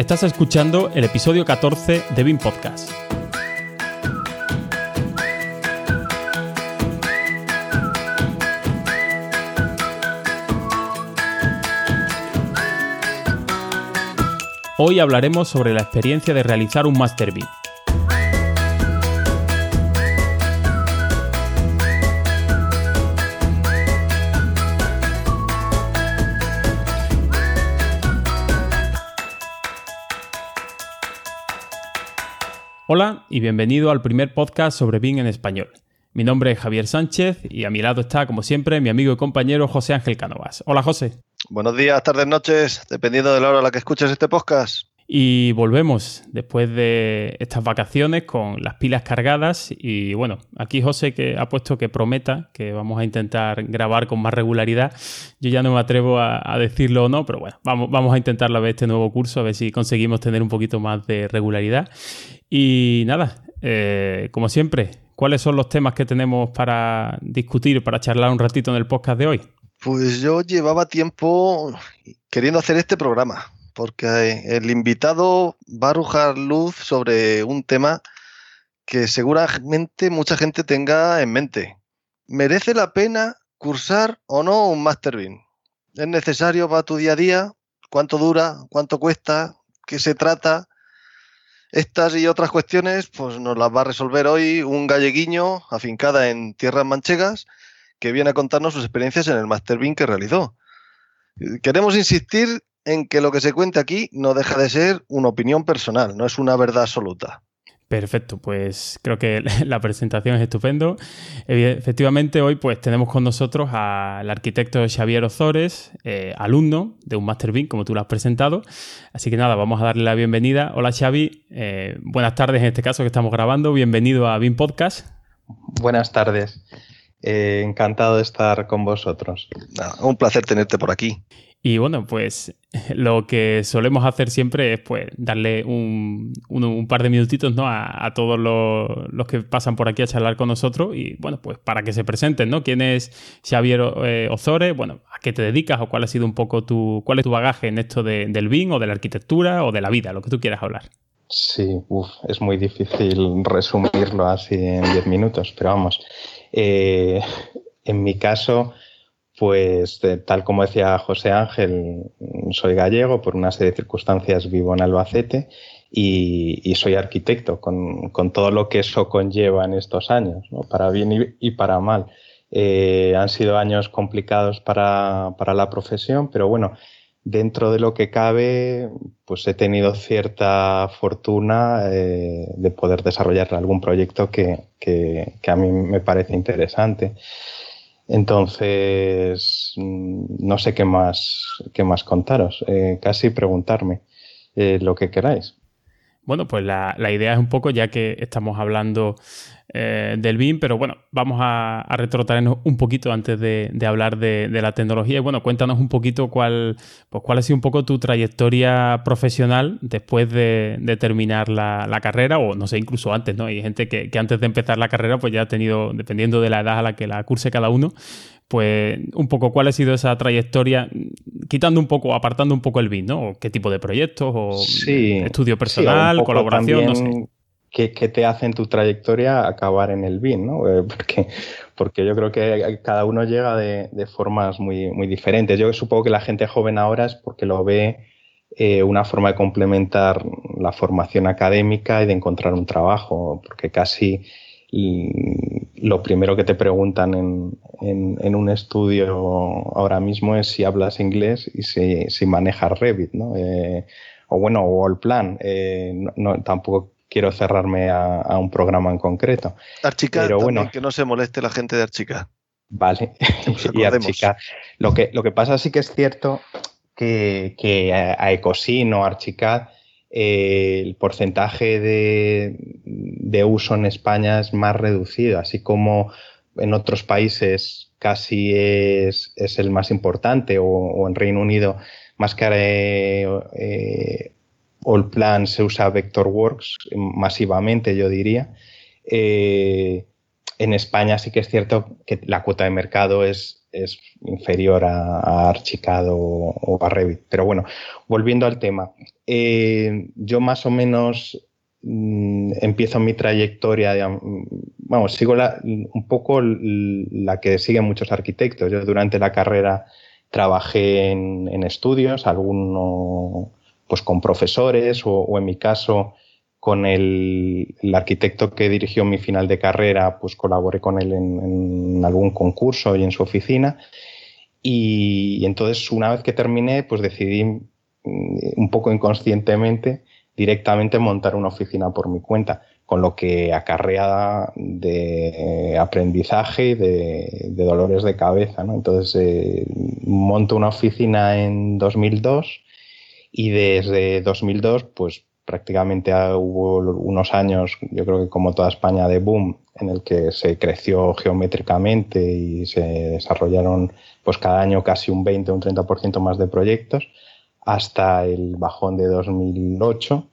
Estás escuchando el episodio 14 de BIM Podcast. Hoy hablaremos sobre la experiencia de realizar un Master BIM. Hola y bienvenido al primer podcast sobre BIM en español. Mi nombre es Javier Sánchez y a mi lado está, como siempre, mi amigo y compañero José Ángel Cánovas. Hola José. Buenos días, tardes, noches, dependiendo de la hora a la que escuches este podcast. Y volvemos después de estas vacaciones con las pilas cargadas. Y bueno, aquí José que ha puesto que prometa que vamos a intentar grabar con más regularidad. Yo ya no me atrevo a, decirlo o no, pero bueno, vamos, vamos a intentarlo a ver este nuevo curso, a ver si conseguimos tener un poquito más de regularidad. Y nada, eh, como siempre, ¿cuáles son los temas que tenemos para discutir, para charlar un ratito en el podcast de hoy? Pues yo llevaba tiempo queriendo hacer este programa, porque el invitado va a arrojar luz sobre un tema que seguramente mucha gente tenga en mente. ¿Merece la pena cursar o no un Master BIM? ¿Es necesario para tu día a día? ¿Cuánto dura? ¿Cuánto cuesta? ¿Qué se trata? Estas y otras cuestiones pues nos las va a resolver hoy un galleguiño afincada en tierras manchegas que viene a contarnos sus experiencias en el Master Bean que realizó. Queremos insistir en que lo que se cuenta aquí no deja de ser una opinión personal, no es una verdad absoluta. Perfecto, pues creo que la presentación es estupendo. Efectivamente, hoy pues tenemos con nosotros al arquitecto Xavier Ozores, eh, alumno de un Master BIM, como tú lo has presentado. Así que nada, vamos a darle la bienvenida. Hola Xavi, eh, buenas tardes en este caso que estamos grabando. Bienvenido a BIM Podcast. Buenas tardes. Eh, encantado de estar con vosotros. un placer tenerte por aquí. Y bueno, pues lo que solemos hacer siempre es pues darle un, par de minutitos ¿no? a, todos los, que pasan por aquí a charlar con nosotros y bueno, pues para que se presenten, ¿no? ¿Quién es Xavier eh, Ozores? Bueno, ¿a qué te dedicas o cuál ha sido un poco tu, cuál es tu bagaje en esto del BIM o de la arquitectura o de la vida, lo que tú quieras hablar? Sí, es muy difícil resumirlo así en 10 minutos, pero vamos. Eh, en mi caso, pues tal como decía José Ángel, soy gallego, por una serie de circunstancias vivo en Albacete y, soy arquitecto, con, todo lo que eso conlleva en estos años, para bien y, para mal. Eh, han sido años complicados para, la profesión, pero bueno, dentro de lo que cabe, pues he tenido cierta fortuna eh, de poder desarrollar algún proyecto que, que a mí me parece interesante. Entonces, no sé qué más, qué más contaros, eh, casi preguntarme eh, lo que queráis. Bueno, pues la, idea es un poco, ya que estamos hablando eh, del BIM, pero bueno, vamos a, retrotraernos un poquito antes de, hablar de, la tecnología. Y bueno, cuéntanos un poquito cuál, pues cuál ha sido un poco tu trayectoria profesional después de, terminar la, carrera, o no sé, incluso antes, ¿no? Hay gente que, que, antes de empezar la carrera, pues ya ha tenido, dependiendo de la edad a la que la curse cada uno, pues un poco cuál ha sido esa trayectoria, quitando un poco, apartando un poco el BIM, ¿no? ¿Qué tipo de proyectos? ¿O estudio personal, colaboración? No sé. ¿Qué, te hace en tu trayectoria acabar en el BIM? ¿no? Eh, porque, porque yo creo que cada uno llega de, formas muy, muy diferentes. Yo supongo que la gente joven ahora es porque lo ve eh, una forma de complementar la formación académica y de encontrar un trabajo, porque casi lo primero que te preguntan en, en, un estudio ahora mismo es si hablas inglés y si, si manejas Revit, ¿no? Eh, o bueno, o el plan. Eh, no, tampoco quiero cerrarme a, un programa en concreto. Archicad, Pero bueno, que no se moleste la gente de Archicad. Vale, y Archicad. Lo que, lo que pasa sí que es cierto que, que a Ecosin o Archicad eh, el porcentaje de, uso en España es más reducido, así como en otros países casi es, el más importante o, en Reino Unido más que eh, eh, All Plan se usa Vectorworks masivamente, yo diría. en España sí que es cierto que la cuota de mercado es es inferior a, Archicad o, a Revit. Pero bueno, volviendo al tema, eh, yo más o menos mm, empiezo mi trayectoria, vamos, sigo un poco la que siguen muchos arquitectos. Yo durante la carrera trabajé en, estudios, alguno pues con profesores o en mi caso con el, arquitecto que dirigió mi final de carrera, pues colaboré con él en, algún concurso y en su oficina. Y, entonces, una vez que terminé, pues decidí mm, un poco inconscientemente directamente montar una oficina por mi cuenta, con lo que acarrea de aprendizaje y de, dolores de cabeza. ¿no? Entonces, eh, monto una oficina en 2002 y desde 2002, pues prácticamente hubo unos años, yo creo que como toda España, de boom, en el que se creció geométricamente y se desarrollaron pues cada año casi un 20 o un 30% más de proyectos, hasta el bajón de 2008,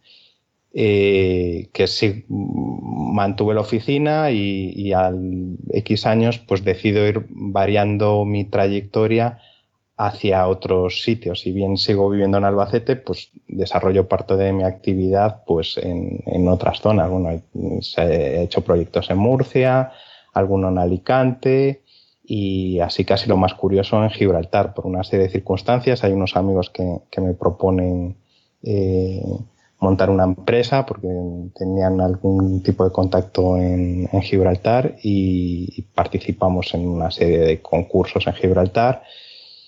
eh, que sí mantuve la oficina y, y, al X años pues decido ir variando mi trayectoria hacia otros sitios. Si bien sigo viviendo en Albacete, pues desarrollo parte de mi actividad pues en, otras zonas. Bueno, he hecho proyectos en Murcia, alguno en Alicante y así casi lo más curioso en Gibraltar. Por una serie de circunstancias hay unos amigos que, me proponen eh, montar una empresa porque tenían algún tipo de contacto en, Gibraltar y participamos en una serie de concursos en Gibraltar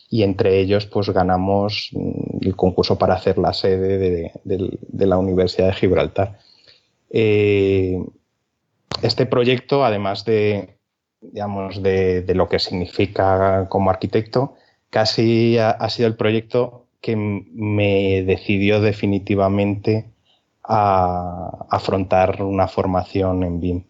y entre ellos pues ganamos mm, el concurso para hacer la sede de, la Universidad de Gibraltar. Eh, este proyecto, además de, digamos, de, lo que significa como arquitecto, casi ha, sido el proyecto que me decidió definitivamente a afrontar una formación en BIM.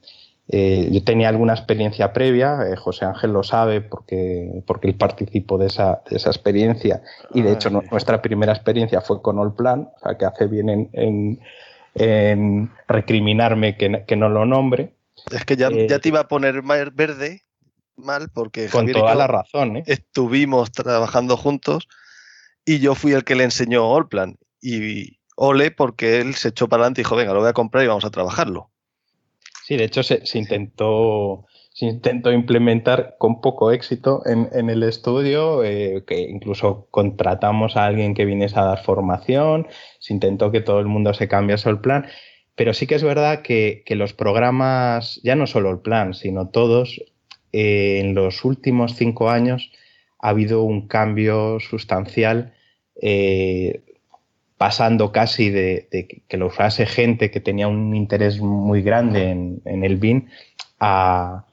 Eh, yo tenía alguna experiencia previa, eh, José Ángel lo sabe porque, porque él participó de esa, de esa experiencia y de hecho nuestra primera experiencia fue con Allplan, o sea que hace bien en, en, recriminarme que, que, no lo nombre. Es que ya, ya, te iba a poner verde mal porque con toda la razón ¿eh? estuvimos trabajando juntos y yo fui el que le enseñó Allplan y ole porque él se echó para adelante y dijo venga lo voy a comprar y vamos a trabajarlo Sí, de hecho se, intentó se intentó implementar con poco éxito en, el estudio, eh, que incluso contratamos a alguien que viniese a dar formación, se intentó que todo el mundo se cambiase el plan, pero sí que es verdad que, los programas, ya no solo el plan, sino todos, eh, en los últimos cinco años ha habido un cambio sustancial eh, pasando casi de, que lo usase gente que tenía un interés muy grande en, el BIN a,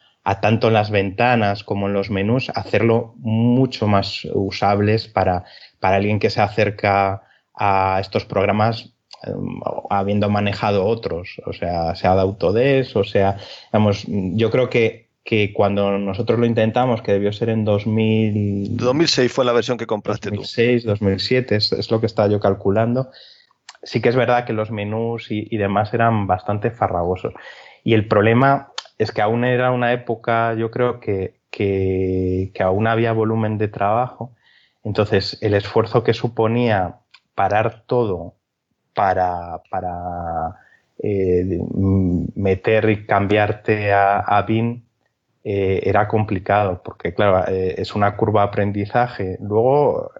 tanto en las ventanas como en los menús, hacerlo mucho más usables para, para alguien que se acerca a estos programas em, habiendo manejado otros, o sea, sea de Autodesk, o sea, vamos, yo creo que que cuando nosotros lo intentamos, que debió ser en 2000... 2006 fue la versión que compraste 2006, 2007, es, lo que estaba yo calculando. Sí que es verdad que los menús y, demás eran bastante farragosos. Y el problema es que aún era una época, yo creo que, que, aún había volumen de trabajo. Entonces, el esfuerzo que suponía parar todo para, para eh, meter y cambiarte a, a BIM eh, era complicado, porque claro, eh, es una curva de aprendizaje. Luego,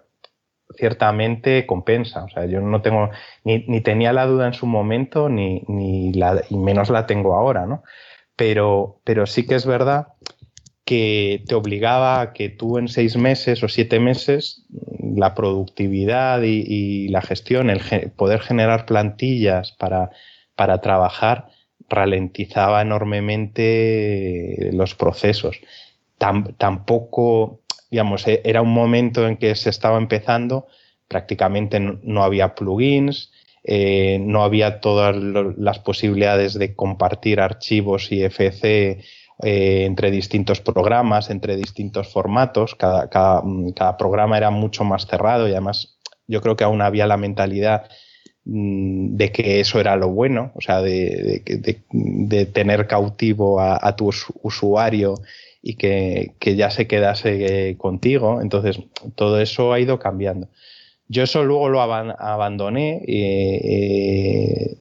ciertamente compensa. O sea, yo no tengo, ni, ni tenía la duda en su momento, ni, ni la, y menos la tengo ahora, ¿no? Pero, pero sí que es verdad que te obligaba a que tú en seis meses o siete meses la productividad y, la gestión, el poder generar plantillas para, para trabajar, ralentizaba enormemente los procesos. tampoco, digamos, e, era un momento en que se estaba empezando, prácticamente no, había plugins, eh, no había todas las posibilidades de compartir archivos IFC eh, entre distintos programas, entre distintos formatos. Cada, cada, programa era mucho más cerrado y además yo creo que aún había la mentalidad de que eso era lo bueno, o sea, de, tener cautivo a, tu usuario y que, ya se quedase contigo. Entonces, todo eso ha ido cambiando. Yo eso luego lo abandoné. Eh,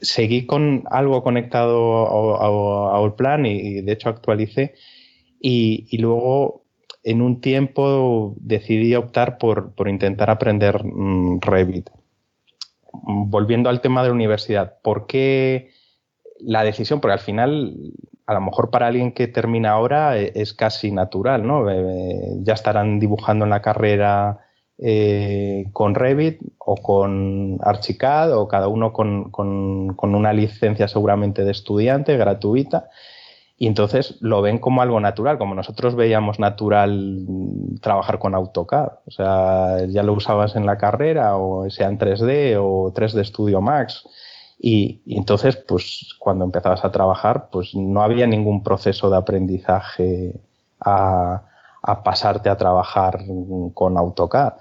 seguí con algo conectado a, Allplan y, de hecho actualicé. Y, luego, en un tiempo, decidí optar por, intentar aprender mm, Revit. Volviendo al tema de la universidad, ¿por qué la decisión? Porque al final a lo mejor para alguien que termina ahora e, es casi natural, ¿no? Ya estarán dibujando en la carrera eh, con Revit o con Archicad o cada uno con, una licencia seguramente de estudiante gratuita y entonces lo ven como algo natural, como nosotros veíamos natural trabajar con AutoCAD. O sea, ya lo usabas en la carrera o sea en 3D o 3D Studio Max. Y, entonces, pues cuando empezabas a trabajar, pues no había ningún proceso de aprendizaje a, pasarte a trabajar con AutoCAD.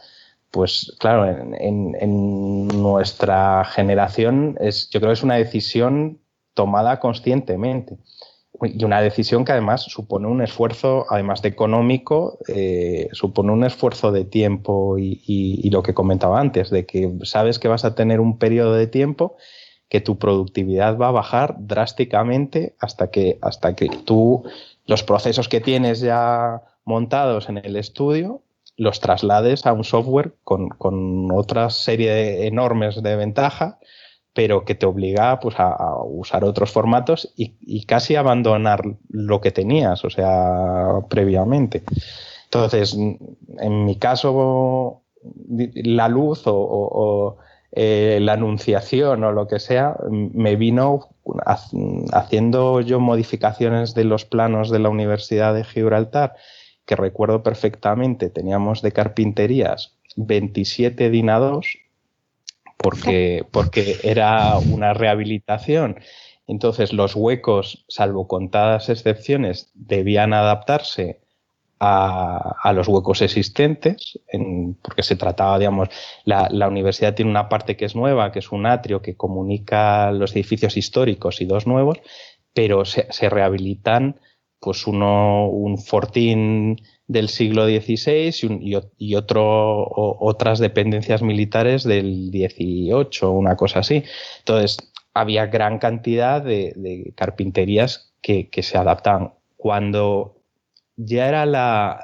Pues claro, en, nuestra generación es, yo creo que es una decisión tomada conscientemente y una decisión que además supone un esfuerzo, además de económico, eh, supone un esfuerzo de tiempo y, y, lo que comentaba antes, de que sabes que vas a tener un periodo de tiempo que tu productividad va a bajar drásticamente hasta que, hasta que tú los procesos que tienes ya montados en el estudio los traslades a un software con, otra serie enormes de ventajas, pero que te obliga pues, a, usar otros formatos y, y, casi abandonar lo que tenías, o sea, previamente. Entonces, en mi caso, la luz o eh, la anunciación o lo que sea, me vino haciendo yo modificaciones de los planos de la Universidad de Gibraltar, que recuerdo perfectamente, teníamos de carpinterías 27 dinados porque, porque era una rehabilitación. Entonces los huecos, salvo contadas excepciones, debían adaptarse a, los huecos existentes, porque se trataba, digamos, la, universidad tiene una parte que es nueva, que es un atrio que comunica los edificios históricos y dos nuevos, pero se, rehabilitan pues uno, un fortín del siglo XVI y, otro, otras dependencias militares del XVIII, una cosa así. Entonces, había gran cantidad de, carpinterías que, que se adaptaban. Cuando ya era la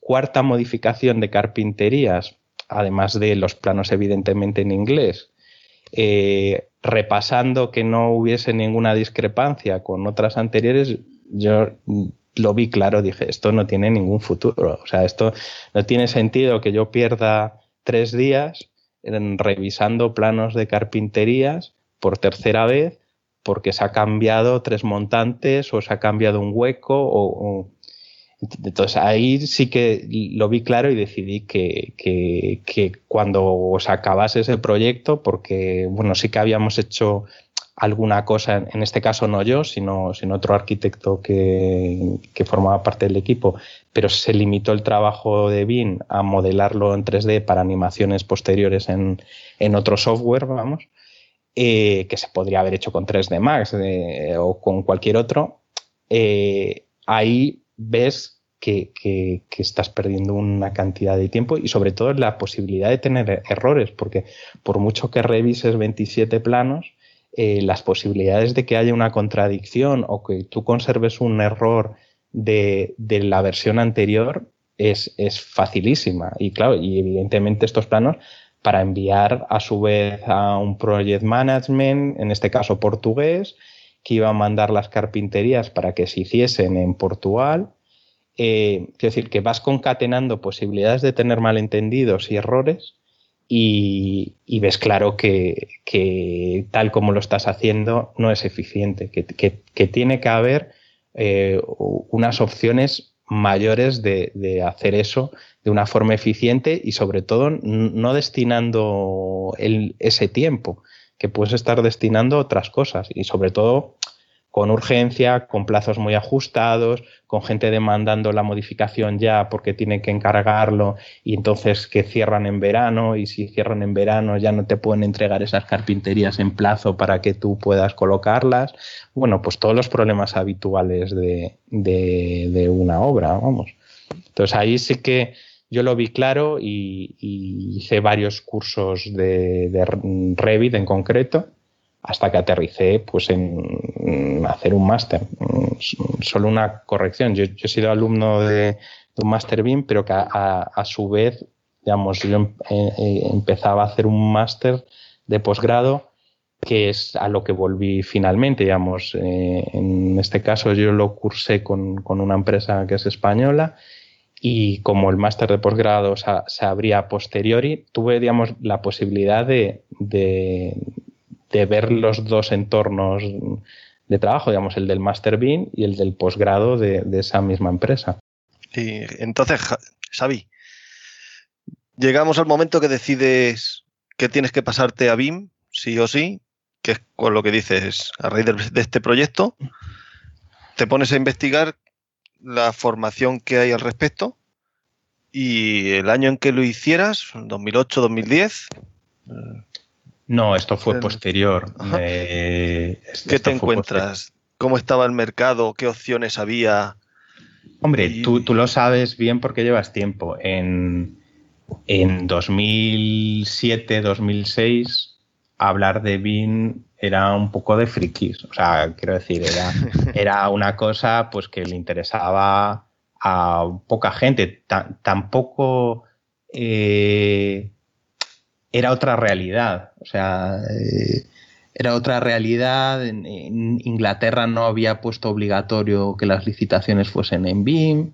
cuarta modificación de carpinterías, además de los planos evidentemente en inglés, eh, repasando que no hubiese ninguna discrepancia con otras anteriores, yo lo vi claro, dije, esto no tiene ningún futuro. O sea, esto no tiene sentido que yo pierda tres días en revisando planos de carpinterías por tercera vez porque se ha cambiado tres montantes o se ha cambiado un hueco o entonces ahí sí que lo vi claro y decidí que, que, cuando se acabase ese proyecto, porque bueno, sí que habíamos hecho alguna cosa, en este caso no yo, sino, sino otro arquitecto que, que, formaba parte del equipo, pero se limitó el trabajo de BIM a modelarlo en 3D para animaciones posteriores en, en otro software, vamos, eh, que se podría haber hecho con 3D Max eh, o con cualquier otro. Eh, ahí ves que, estás perdiendo una cantidad de tiempo y sobre todo la posibilidad de tener errores, porque por mucho que revises 27 planos, eh, las posibilidades de que haya una contradicción o que tú conserves un error de, la versión anterior es, es, facilísima. Y claro, y evidentemente estos planos para enviar a su vez a un project management, en este caso portugués, que iba a mandar las carpinterías para que se hiciesen en Portugal. Eh, quiero decir, que vas concatenando posibilidades de tener malentendidos y errores y, ves claro que, tal como lo estás haciendo no es eficiente, que, tiene que haber eh, unas opciones mayores de, hacer eso de una forma eficiente y sobre todo no destinando ese tiempo que puedes estar destinando a otras cosas y sobre todo con urgencia, con plazos muy ajustados, con gente demandando la modificación ya porque tienen que encargarlo y entonces que cierran en verano y si cierran en verano ya no te pueden entregar esas carpinterías en plazo para que tú puedas colocarlas. Bueno, pues todos los problemas habituales de, de, una obra, vamos. Entonces ahí sí que yo lo vi claro y, hice varios cursos de, de Revit en concreto hasta que aterricé pues, en hacer un máster. Solo una corrección. Yo, he sido alumno de, un máster BIM, pero que a, su vez, digamos, yo em, eh, eh, empezaba a hacer un máster de posgrado que es a lo que volví finalmente, digamos. Eh, en este caso yo lo cursé con, una empresa que es española y como el máster de posgrado se, abría a posteriori, tuve, digamos, la posibilidad de ver los dos entornos de trabajo, digamos, el del Master Bean y el del posgrado de, esa misma empresa. Y entonces, Xavi, llegamos al momento que decides que tienes que pasarte a BIM, sí o sí, que es con lo que dices a raíz de, este proyecto, te pones a investigar la formación que hay al respecto y el año en que lo hicieras, 2008, 2010, no, esto fue posterior. ¿Qué te encuentras? ¿Cómo estaba el mercado? ¿Qué opciones había? Hombre, tú, lo sabes bien porque llevas tiempo. En, en 2007, 2006, hablar de BIN era un poco de frikis. O sea, quiero decir, era, era una cosa pues que le interesaba a poca gente. tampoco... Eh, era otra realidad. O sea, eh, era otra realidad. En, Inglaterra no había puesto obligatorio que las licitaciones fuesen en BIM.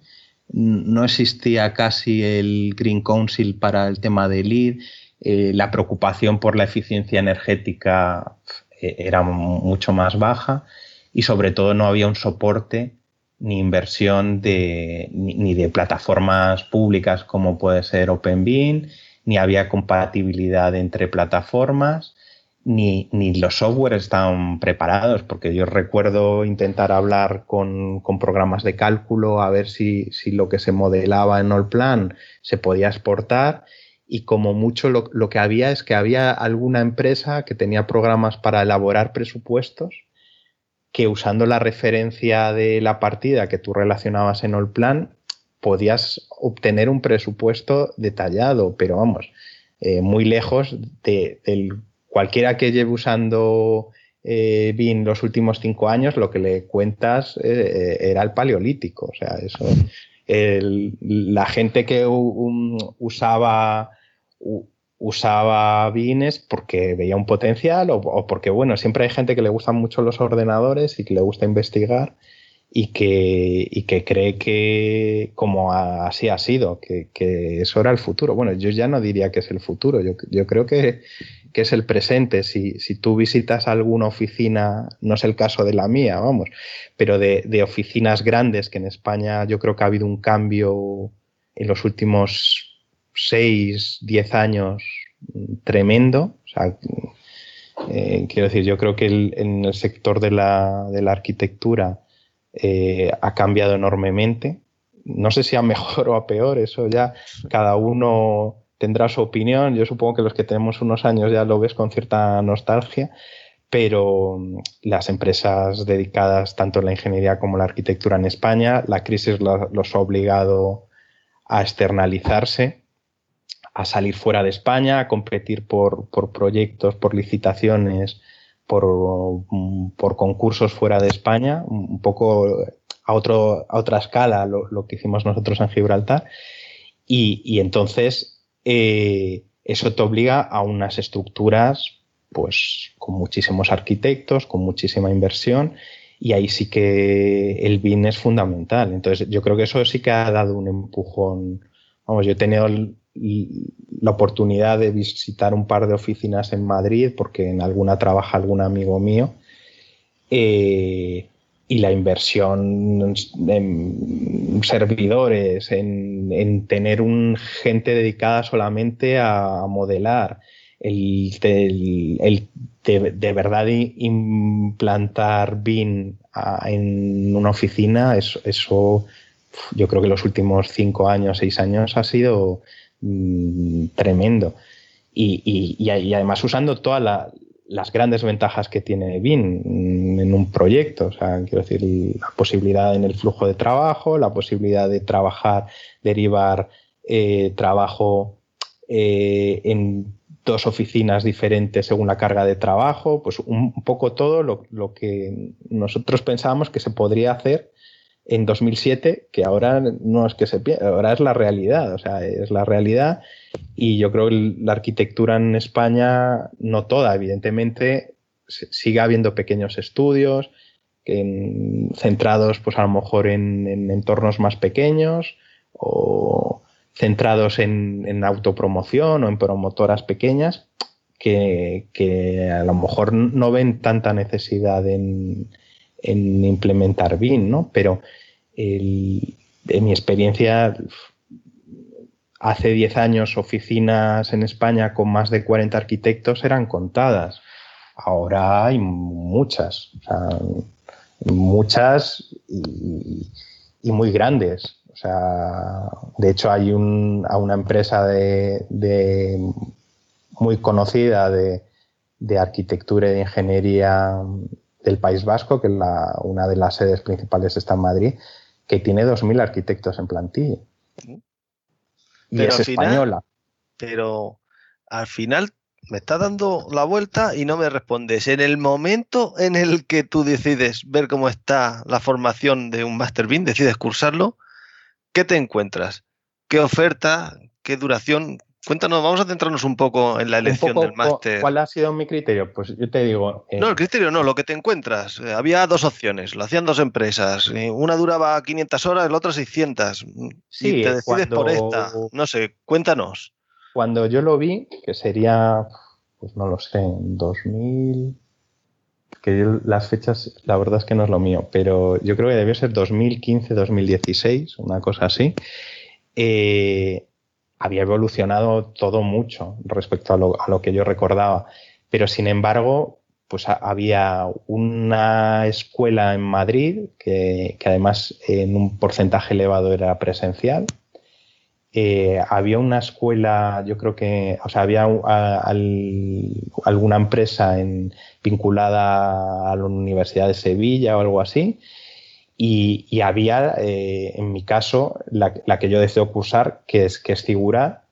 No existía casi el Green Council para el tema de lead. Eh, la preocupación por la eficiencia energética eh, era mucho más baja y sobre todo no había un soporte ni inversión ni, de plataformas públicas como puede ser OpenBeam, ni había compatibilidad entre plataformas, ni, los software estaban preparados, porque yo recuerdo intentar hablar con, programas de cálculo a ver si, lo que se modelaba en Allplan se podía exportar y como mucho lo, lo, que había es que había alguna empresa que tenía programas para elaborar presupuestos que usando la referencia de la partida que tú relacionabas en Allplan podías obtener un presupuesto detallado, pero vamos, eh, muy lejos de, cualquiera que lleve usando eh, BIN los últimos cinco años, lo que le cuentas eh, era el paleolítico. O sea, eso. la gente que usaba usaba BINes porque veía un potencial o, o, porque, bueno, siempre hay gente que le gustan mucho los ordenadores y que le gusta investigar y que, y que cree que como así ha sido, que, que, eso era el futuro. Bueno, yo ya no diría que es el futuro, yo, yo creo que, que, es el presente. Si, si, tú visitas alguna oficina, no es el caso de la mía, vamos, pero de, de, oficinas grandes, que en España yo creo que ha habido un cambio en los últimos seis, diez años tremendo. Eh, quiero decir, yo creo que en el sector de la, de la arquitectura, eh, ha cambiado enormemente. No sé si a mejor o a peor, eso ya cada uno tendrá su opinión. Yo supongo que los que tenemos unos años ya lo ves con cierta nostalgia, pero mm, las empresas dedicadas tanto a la ingeniería como a la arquitectura en España, la crisis los ha obligado a externalizarse, a salir fuera de España, a competir por, por proyectos, por licitaciones por, concursos fuera de España, un poco a, otro, a otra escala lo, que hicimos nosotros en Gibraltar. Y, entonces eh, eso te obliga a unas estructuras pues con muchísimos arquitectos, con muchísima inversión y ahí sí que el BIN es fundamental. Entonces yo creo que eso sí que ha dado un empujón. Vamos, yo he tenido la oportunidad de visitar un par de oficinas en Madrid, porque en alguna trabaja algún amigo mío, eh, y la inversión en servidores, en, tener un gente dedicada solamente a modelar, el, de, verdad implantar BIN en una oficina, eso, yo creo que los últimos cinco años, seis años ha sido mm, tremendo. Y, y, además usando todas las grandes ventajas que tiene BIN en un proyecto. O sea, quiero decir, la posibilidad en el flujo de trabajo, la posibilidad de trabajar, derivar eh, trabajo eh, en dos oficinas diferentes según la carga de trabajo, pues un, poco todo lo, lo, que nosotros pensábamos que se podría hacer en 2007, que ahora no es que se ahora es la realidad, o sea, es la realidad. Y yo creo que la arquitectura en España, no toda, evidentemente, sigue habiendo pequeños estudios centrados pues a lo mejor en, entornos más pequeños o centrados en, autopromoción o en promotoras pequeñas que, a lo mejor no ven tanta necesidad en, en implementar BIM, ¿no? Pero en mi experiencia, hace 10 años oficinas en España con más de 40 arquitectos eran contadas. Ahora hay muchas, muchas y, muy grandes. O sea, de hecho hay una empresa de, muy conocida de, de arquitectura y de ingeniería del País Vasco, que la, una de las sedes principales está en Madrid, que tiene 2.000 arquitectos en plantilla. Y es española. Pero al final me está dando la vuelta y no me respondes. En el momento en el que tú decides ver cómo está la formación de un Master BIM, decides cursarlo, ¿qué te encuentras? ¿Qué oferta? ¿Qué duración? Cuéntanos, vamos a centrarnos un poco en la elección del máster. ¿Cuál ha sido mi criterio? Pues yo te digo. Eh, no, el criterio no, lo que te encuentras. Eh, había dos opciones, lo hacían dos empresas. Eh, una duraba 500 horas, la otra 600. Sí, y te decides por esta. No sé, cuéntanos. Cuando yo lo vi, que sería, pues no lo sé, en 2000. Que las fechas, la verdad es que no es lo mío, pero yo creo que debió ser 2015, 2016, una cosa así. Eh había evolucionado todo mucho respecto a lo, que yo recordaba. Pero sin embargo, pues había una escuela en Madrid que, además en un porcentaje elevado era presencial. Eh, había una escuela, yo creo que, o sea, había alguna empresa vinculada a la Universidad de Sevilla o algo así. Y, había, eh, en mi caso, la, que yo deseo cursar, que es, que es figura,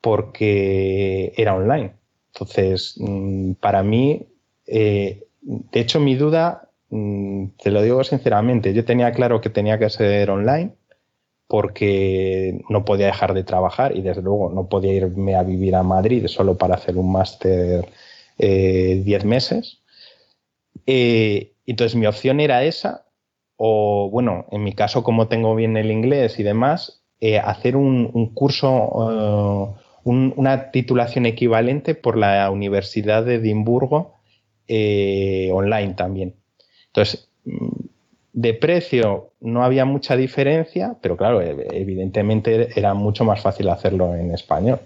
porque era online. Entonces, mm, para mí, eh, de hecho, mi duda, mm, te lo digo sinceramente, yo tenía claro que tenía que ser online porque no podía dejar de trabajar y desde luego no podía irme a vivir a Madrid solo para hacer un máster 10 eh, meses. entonces mi opción era esa o bueno, en mi caso como tengo bien el inglés y demás, eh, hacer un, curso, eh, una titulación equivalente por la Universidad de Edimburgo eh, online también. Entonces, mm, de precio no había mucha diferencia, pero claro, evidentemente era mucho más fácil hacerlo en español.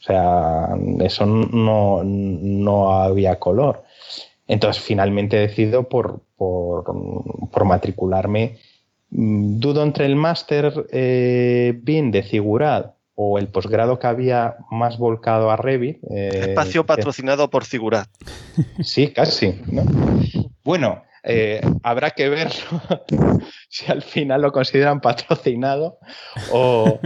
O sea, eso no, no había color. Entonces, finalmente decido por, por, matricularme. Dudo entre el máster eh, BIM de Cigurat o el posgrado que había más volcado a Revit. Eh, Espacio patrocinado por Cigurat. Sí, casi. Bueno, eh, habrá que ver si al final lo consideran patrocinado o,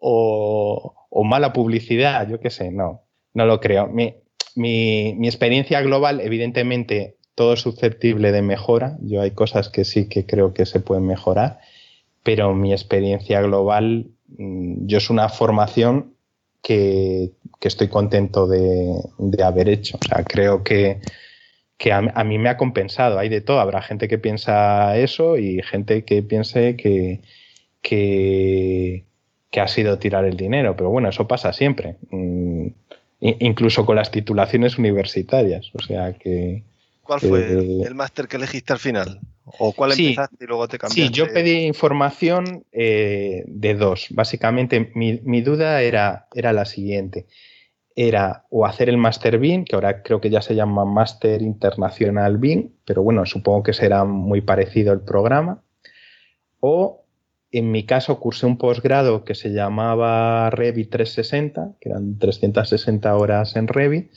o, mala publicidad, yo qué sé, no, no lo creo mi, experiencia global, evidentemente, todo es susceptible de mejora. Yo hay cosas que sí que creo que se pueden mejorar, pero mi experiencia global, mm, yo es una formación que, estoy contento de, haber hecho. O sea, creo que, a, mí me ha compensado. Hay de todo. Habrá gente que piensa eso y gente que piense que, que, que ha sido tirar el dinero. Pero bueno, eso pasa siempre. Incluso con las titulaciones universitarias. O sea que. ¿Cuál fue el, máster que elegiste al final? ¿O cuál empezaste y luego te cambiaste? Sí, yo pedí información eh, de dos. Básicamente, mi, duda era, era la siguiente. era o hacer el Master BIM, que ahora creo que ya se llama Master Internacional BIM, pero bueno, supongo que será muy parecido el programa, o en mi caso cursé un posgrado que se llamaba Revit 360, que eran 360 horas en Revit,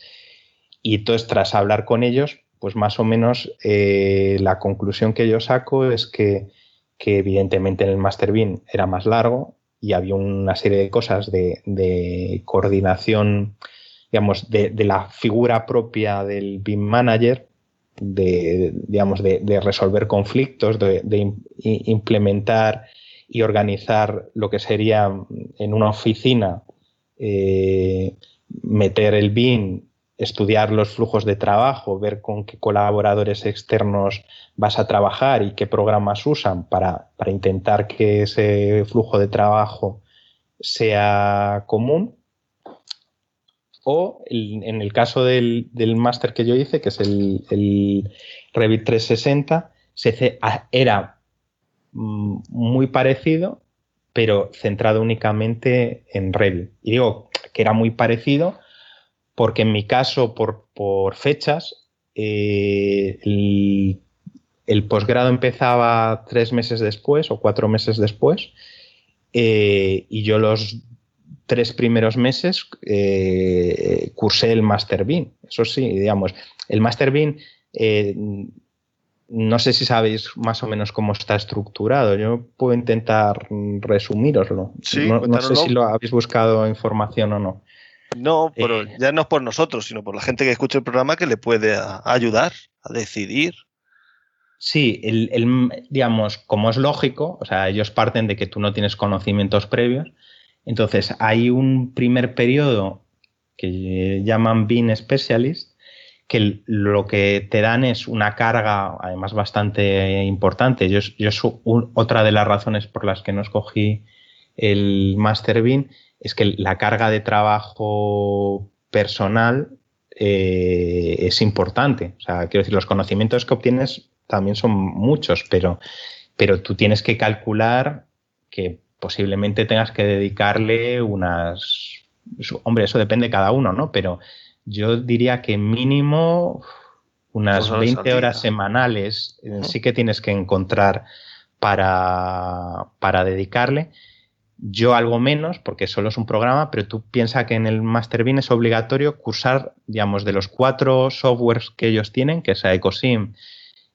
y entonces tras hablar con ellos, pues más o menos eh, la conclusión que yo saco es que, evidentemente en el Master BIM era más largo y había una serie de cosas de, coordinación, digamos, de, la figura propia del BIM Manager, de, digamos, de, resolver conflictos, de, implementar y organizar lo que sería en una oficina, eh, meter el BIM estudiar los flujos de trabajo, ver con qué colaboradores externos vas a trabajar y qué programas usan para, intentar que ese flujo de trabajo sea común. O en el caso del, máster que yo hice, que es el, el Revit 360, se, era mm, muy parecido, pero centrado únicamente en Revit. Y digo que era muy parecido porque en mi caso, por, fechas, eh, el, posgrado empezaba tres meses después o cuatro meses después eh, y yo los tres primeros meses eh, cursé el Master BIM. Eso sí, digamos, el Master BIM, no sé si sabéis más o menos cómo está estructurado. Yo puedo intentar resumiroslo. no sé si lo habéis buscado información o no. No, pero eh, ya no es por nosotros, sino por la gente que escucha el programa que le puede ayudar a decidir. Sí, el, digamos, como es lógico, o sea, ellos parten de que tú no tienes conocimientos previos. Entonces, hay un primer periodo que llaman Bean Specialist, que lo que te dan es una carga, además bastante importante. Yo, yo otra de las razones por las que no escogí el Master Bean es que la carga de trabajo personal eh, es importante. O sea, quiero decir, los conocimientos que obtienes también son muchos, pero, pero tú tienes que calcular que posiblemente tengas que dedicarle unas... Hombre, eso depende de cada uno, ¿no? Pero yo diría que mínimo unas 20 horas semanales eh, sí que tienes que encontrar para, para dedicarle. Yo algo menos, porque solo es un programa, pero tú piensas que en el Master Bean es obligatorio cursar, digamos, de los cuatro softwares que ellos tienen, que es Ecosim,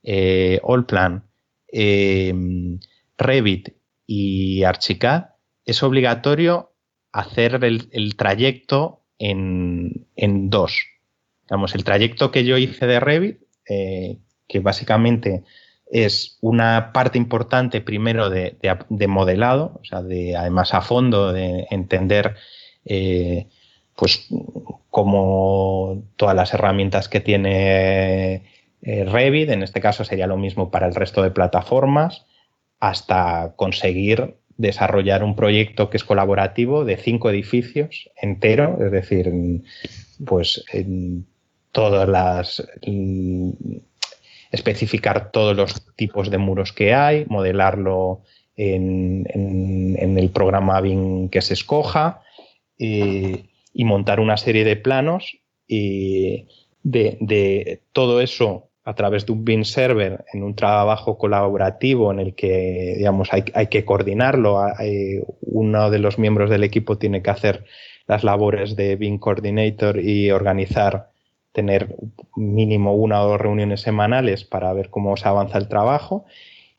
eh, Allplan, em, Revit y Archicad, es obligatorio hacer el, trayecto en, dos. Digamos, el trayecto que yo hice de Revit, eh, que básicamente es una parte importante primero de, modelado, o sea, de además a fondo de entender eh, pues como todas las herramientas que tiene eh, Revit, en este caso sería lo mismo para el resto de plataformas, hasta conseguir desarrollar un proyecto que es colaborativo de cinco edificios entero, es decir, pues en todas las especificar todos los tipos de muros que hay, modelarlo en, el programa BIM que se escoja eh, y montar una serie de planos y de, todo eso a través de un BIM server en un trabajo colaborativo en el que digamos hay, hay que coordinarlo. uno de los miembros del equipo tiene que hacer las labores de BIM Coordinator y organizar tener mínimo una o dos reuniones semanales para ver cómo se avanza el trabajo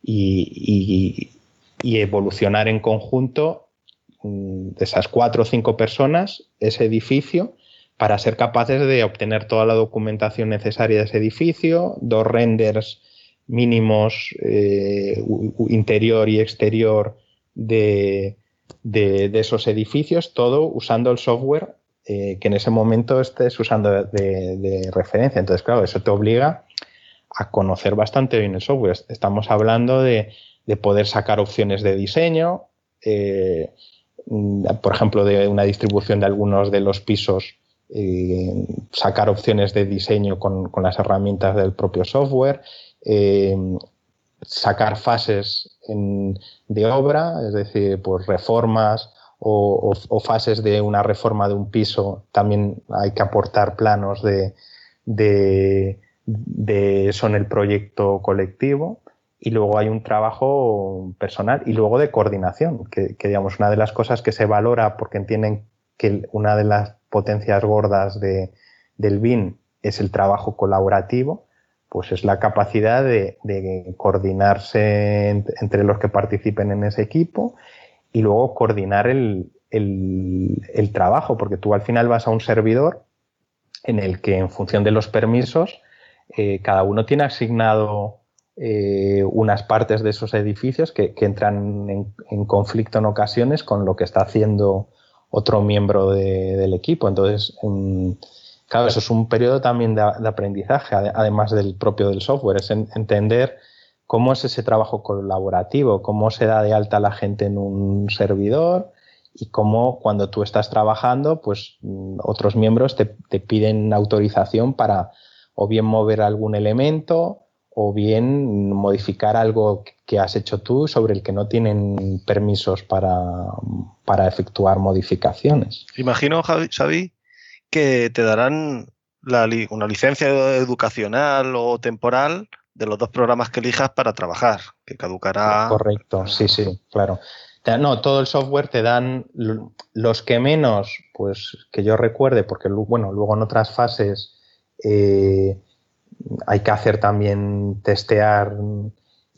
y, evolucionar en conjunto mm, de esas cuatro o cinco personas ese edificio para ser capaces de obtener toda la documentación necesaria de ese edificio, dos renders mínimos eh, interior y exterior de, de, esos edificios, todo usando el software eh, que en ese momento estés usando de, referencia. Entonces, claro, eso te obliga a conocer bastante bien el software. Estamos hablando de, poder sacar opciones de diseño, eh, por ejemplo, de una distribución de algunos de los pisos, eh, sacar opciones de diseño con, las herramientas del propio software, sacar fases de obra, es decir, pues reformas o, fases de una reforma de un piso, también hay que aportar planos de, de, eso en el proyecto colectivo. Y luego hay un trabajo personal y luego de coordinación, que, digamos una de las cosas que se valora porque entienden que una de las potencias gordas de, del BIN es el trabajo colaborativo, pues es la capacidad de, coordinarse entre los que participen en ese equipo y luego coordinar el, el, trabajo, porque tú al final vas a un servidor en el que en función de los permisos, eh, cada uno tiene asignado eh, unas partes de esos edificios que, entran en, conflicto en ocasiones con lo que está haciendo otro miembro del equipo. Entonces, claro, eso es un periodo también de, aprendizaje, además del propio del software, es entender cómo es ese trabajo colaborativo, cómo se da de alta la gente en un servidor y cómo cuando tú estás trabajando, pues mm, otros miembros te piden autorización para o bien mover algún elemento o bien modificar algo que has hecho tú sobre el que no tienen permisos para, para efectuar modificaciones. Imagino, Xavi, que te darán una licencia educacional o temporal de los dos programas que elijas para trabajar, que caducará. Correcto, sí, sí, claro. No, todo el software te dan los que menos, pues que yo recuerde, porque bueno, luego en otras fases eh, hay que hacer también testear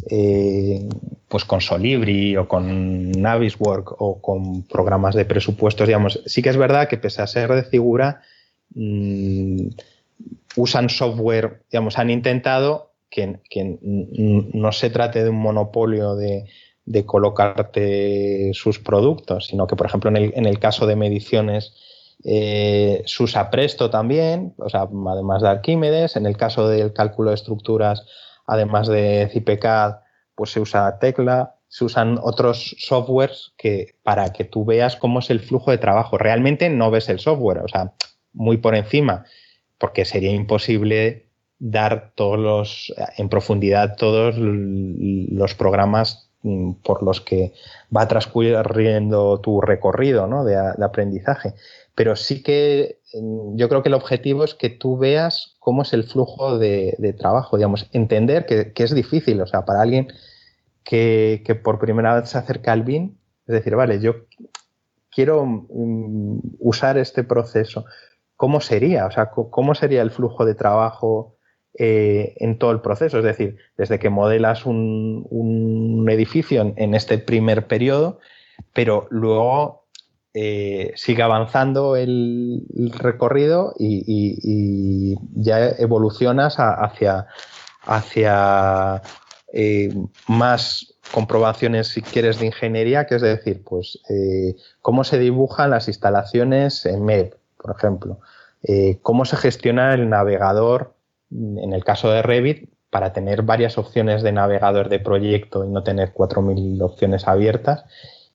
eh, pues con Solibri o con Naviswork o con programas de presupuestos, digamos, sí que es verdad que pese a ser de figura, mm, usan software, digamos, han intentado que, no se trate de un monopolio de, colocarte sus productos, sino que, por ejemplo, en el, en el caso de mediciones eh, se usa Presto también, o sea, además de Arquímedes. En el caso del cálculo de estructuras, además de CIPECAD, pues se usa Tecla. Se usan otros softwares que, para que tú veas cómo es el flujo de trabajo. Realmente no ves el software, o sea, muy por encima, porque sería imposible dar todos los, en profundidad todos los programas mm, por los que va transcurriendo tu recorrido ¿no? de, aprendizaje pero sí que yo creo que el objetivo es que tú veas cómo es el flujo de, trabajo, digamos, entender que, es difícil, o sea, para alguien que, por primera vez se acerca al BIN, es decir, vale, yo quiero mm, usar este proceso, ¿cómo sería? O sea, ¿cómo sería el flujo de trabajo eh, en todo el proceso? Es decir, desde que modelas un, edificio en este primer periodo, pero luego eh, sigue avanzando el, recorrido y, ya evolucionas hacia, eh, más comprobaciones, si quieres, de ingeniería, que es decir, pues eh, cómo se dibujan las instalaciones en MEP, por ejemplo, cómo se gestiona el navegador, en el caso de Revit, para tener varias opciones de navegador de proyecto y no tener 4.000 opciones abiertas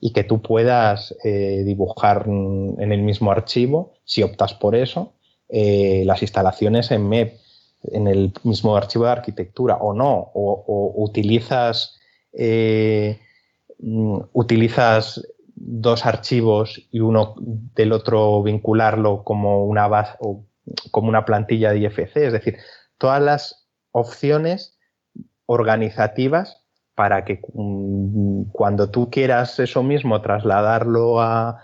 y que tú puedas eh, dibujar en el mismo archivo, si optas por eso, eh, las instalaciones en MEP, en el mismo archivo de arquitectura o no, o, utilizas, eh, mm, utilizas dos archivos y uno del otro vincularlo como una base o como una plantilla de IFC, es decir, todas las opciones organizativas para que mm, cuando tú quieras eso mismo trasladarlo a,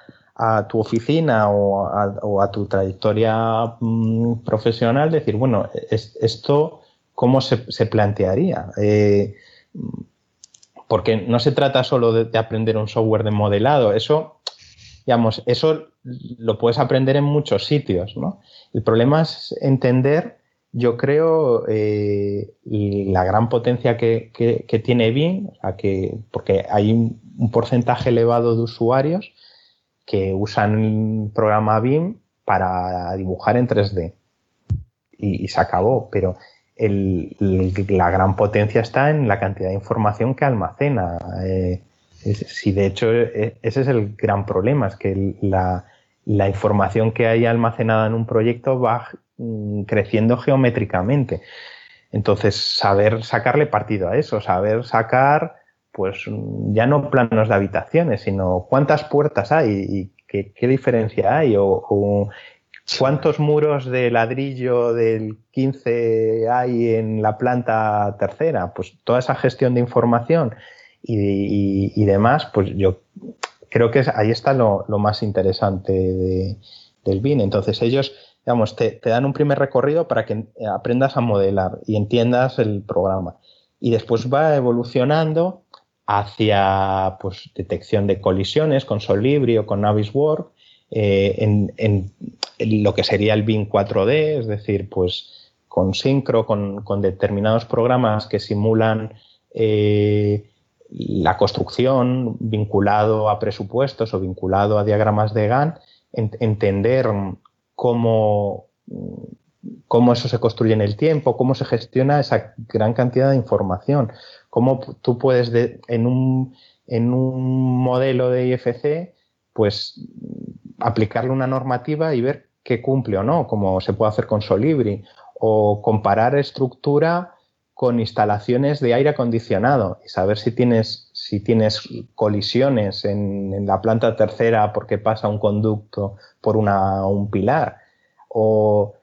tu oficina o a, tu trayectoria mm, profesional, decir, bueno, esto, ¿cómo se, plantearía? Eh, porque no se trata solo de, aprender un software de modelado, eso, digamos, eso lo puedes aprender en muchos sitios, ¿no? El problema es entender yo creo eh, la gran potencia que, tiene BIM, que, porque hay un, porcentaje elevado de usuarios que usan el programa BIM para dibujar en 3D. Y, se acabó, pero la gran potencia está en la cantidad de información que almacena. Eh, si de hecho e, ese es el gran problema, es que la, la información que hay almacenada en un proyecto va creciendo geométricamente. Entonces, saber sacarle partido a eso, saber sacar pues ya no planos de habitaciones, sino cuántas puertas hay y qué, diferencia hay o, cuántos muros de ladrillo del 15 hay en la planta tercera. Pues toda esa gestión de información y, demás, pues yo creo que ahí está lo, más interesante del BIN. Entonces ellos, digamos, te, dan un primer recorrido para que aprendas a modelar y entiendas el programa. Y después va evolucionando hacia pues, detección de colisiones con Solibri o con Navisworks, eh, en, lo que sería el BIM 4D, es decir, pues con Syncro, con, determinados programas que simulan eh, la construcción vinculado a presupuestos o vinculado a diagramas de GAN, entender cómo, cómo eso se construye en el tiempo, cómo se gestiona esa gran cantidad de información cómo tú puedes, en, un, en un modelo de IFC, pues aplicarle una normativa y ver qué cumple o no, como se puede hacer con Solibri, o comparar estructura con instalaciones de aire acondicionado y saber si tienes, si tienes colisiones en, la planta tercera porque pasa un conducto por una, un pilar, o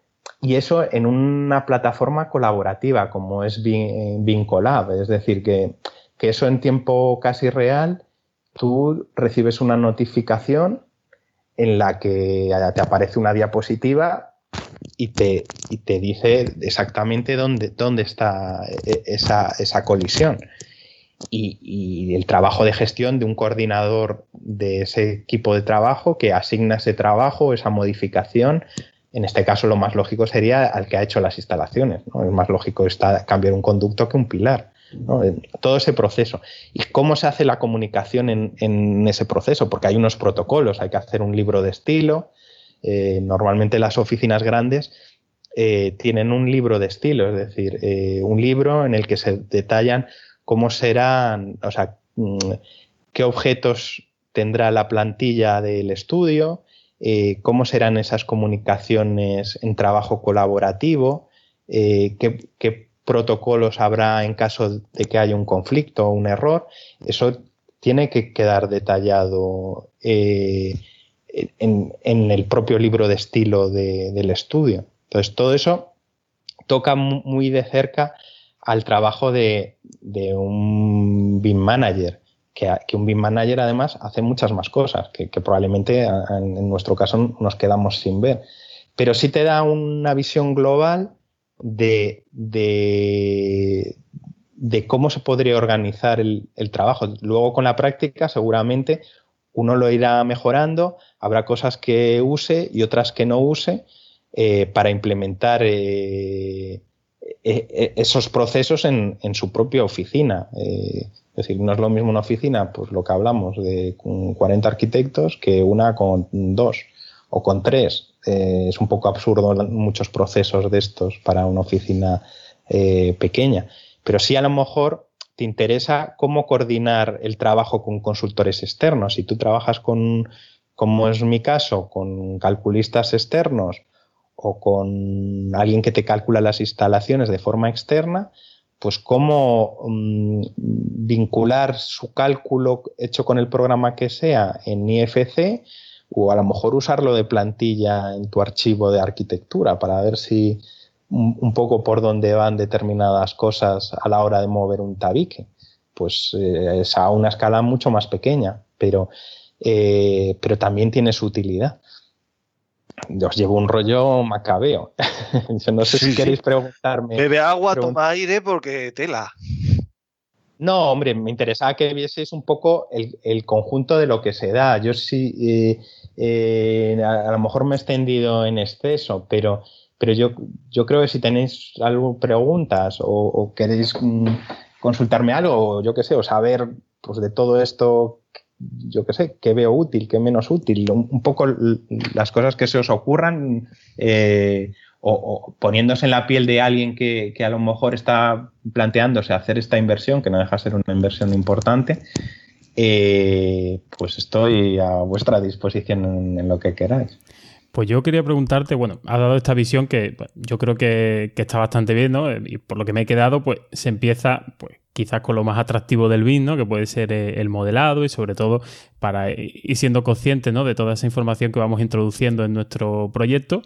y eso en una plataforma colaborativa como es Vincolab, es decir, que, eso en tiempo casi real, tú recibes una notificación en la que te aparece una diapositiva y te, te dice exactamente dónde, dónde está e, esa, esa colisión. Y, el trabajo de gestión de un coordinador de ese equipo de trabajo que asigna ese trabajo, esa modificación en este caso, lo más lógico sería al que ha hecho las instalaciones. ¿no? Es más lógico está cambiar un conducto que un pilar. Todo ese proceso. ¿Y cómo se hace la comunicación en, ese proceso? Porque hay unos protocolos, hay que hacer un libro de estilo. Eh, normalmente las oficinas grandes eh, tienen un libro de estilo, es decir, eh, un libro en el que se detallan cómo serán, o sea, mm, qué objetos tendrá la plantilla del estudio, eh, cómo serán esas comunicaciones en trabajo colaborativo, eh, qué, protocolos habrá en caso de que haya un conflicto o un error. Eso tiene que quedar detallado eh, en, el propio libro de estilo del estudio. Entonces, todo eso toca muy de cerca al trabajo de, de un BIM manager que, un BIM manager además hace muchas más cosas que, probablemente en, nuestro caso nos quedamos sin ver. Pero sí te da una visión global de, de, cómo se podría organizar el, trabajo. Luego con la práctica seguramente uno lo irá mejorando, habrá cosas que use y otras que no use eh, para implementar eh, esos procesos en, su propia oficina. Eh, es decir, no es lo mismo una oficina, pues lo que hablamos, de 40 arquitectos que una con dos o con tres. Eh, es un poco absurdo muchos procesos de estos para una oficina eh, pequeña. Pero sí a lo mejor te interesa cómo coordinar el trabajo con consultores externos. Si tú trabajas con, como es mi caso, con calculistas externos o con alguien que te calcula las instalaciones de forma externa, pues cómo mm, vincular su cálculo hecho con el programa que sea en IFC o a lo mejor usarlo de plantilla en tu archivo de arquitectura para ver si un, poco por dónde van determinadas cosas a la hora de mover un tabique. Pues eh, es a una escala mucho más pequeña, pero, eh, pero también tiene su utilidad os llevo un rollo macabeo. Yo no sé si queréis preguntarme. Bebe agua, toma aire, porque tela. No, hombre, me interesaba que vieseis un poco el, conjunto de lo que se da. Yo sí, eh, eh, a, lo mejor me he extendido en exceso, pero, pero yo, yo creo que si tenéis algo, preguntas o, queréis mm, consultarme algo, yo qué sé, o saber pues, de todo esto yo qué sé, qué veo útil, qué menos útil, un, poco las cosas que se os ocurran eh, o, poniéndose en la piel de alguien que, a lo mejor está planteándose hacer esta inversión, que no deja de ser una inversión importante, eh, pues estoy a vuestra disposición en, lo que queráis. Pues yo quería preguntarte, bueno, has dado esta visión que yo creo que, está bastante bien, ¿no? Y por lo que me he quedado, pues se empieza, pues quizás con lo más atractivo del BIM, ¿no? Que puede ser eh, el modelado y sobre todo para ir siendo conscientes, ¿no? De toda esa información que vamos introduciendo en nuestro proyecto.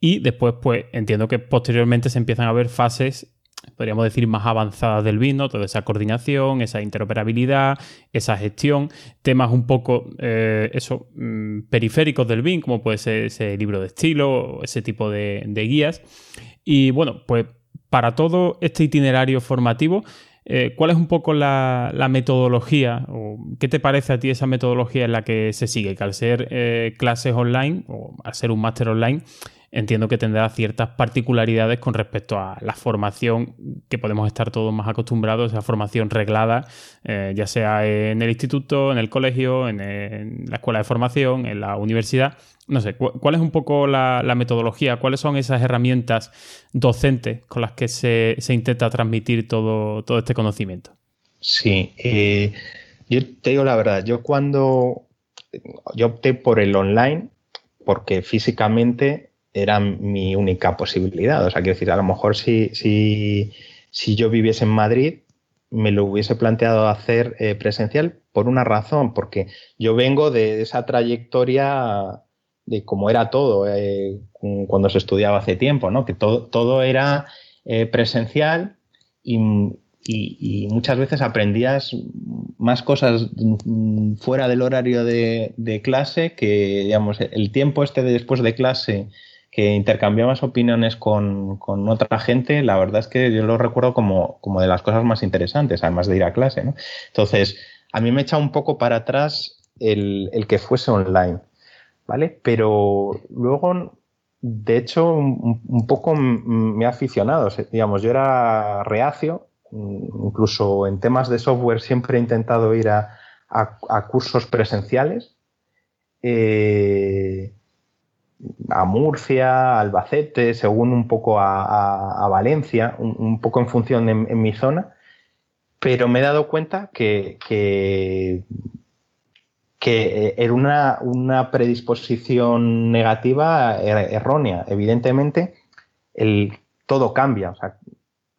Y después, pues entiendo que posteriormente se empiezan a ver fases podríamos decir, más avanzadas del BIM, Toda esa coordinación, esa interoperabilidad, esa gestión, temas un poco, eh, eso, mm, periféricos del BIM, como puede ser ese libro de estilo, ese tipo de, guías. Y bueno, pues para todo este itinerario formativo, eh, ¿cuál es un poco la, metodología o qué te parece a ti esa metodología en la que se sigue? Que al ser eh, clases online o al ser un máster online, entiendo que tendrá ciertas particularidades con respecto a la formación que podemos estar todos más acostumbrados, esa formación reglada, eh, ya sea en el instituto, en el colegio, en, la escuela de formación, en la universidad. No sé, ¿cuál es un poco la, metodología? ¿Cuáles son esas herramientas docentes con las que se, intenta transmitir todo, todo este conocimiento? Sí, eh, yo te digo la verdad, yo cuando yo opté por el online, porque físicamente era mi única posibilidad. O sea, quiero decir, a lo mejor si, si, si yo viviese en Madrid, me lo hubiese planteado hacer eh, presencial por una razón, porque yo vengo de esa trayectoria de cómo era todo eh, cuando se estudiaba hace tiempo, ¿no? Que todo, todo era eh, presencial y, y, muchas veces aprendías más cosas fuera del horario de, de clase que, digamos, el tiempo este de después de clase que intercambiabas opiniones con, otra gente, la verdad es que yo lo recuerdo como, de las cosas más interesantes, además de ir a clase. Entonces, a mí me echa un poco para atrás el, que fuese online, ¿vale? Pero luego, de hecho, un, poco me ha aficionado. digamos, yo era reacio, incluso en temas de software siempre he intentado ir a, cursos presenciales. Eh, a Murcia, Albacete, según un poco a, Valencia, un, poco en función de en mi zona, pero me he dado cuenta que, que, era una, predisposición negativa er, errónea. Evidentemente, el, todo cambia, o sea,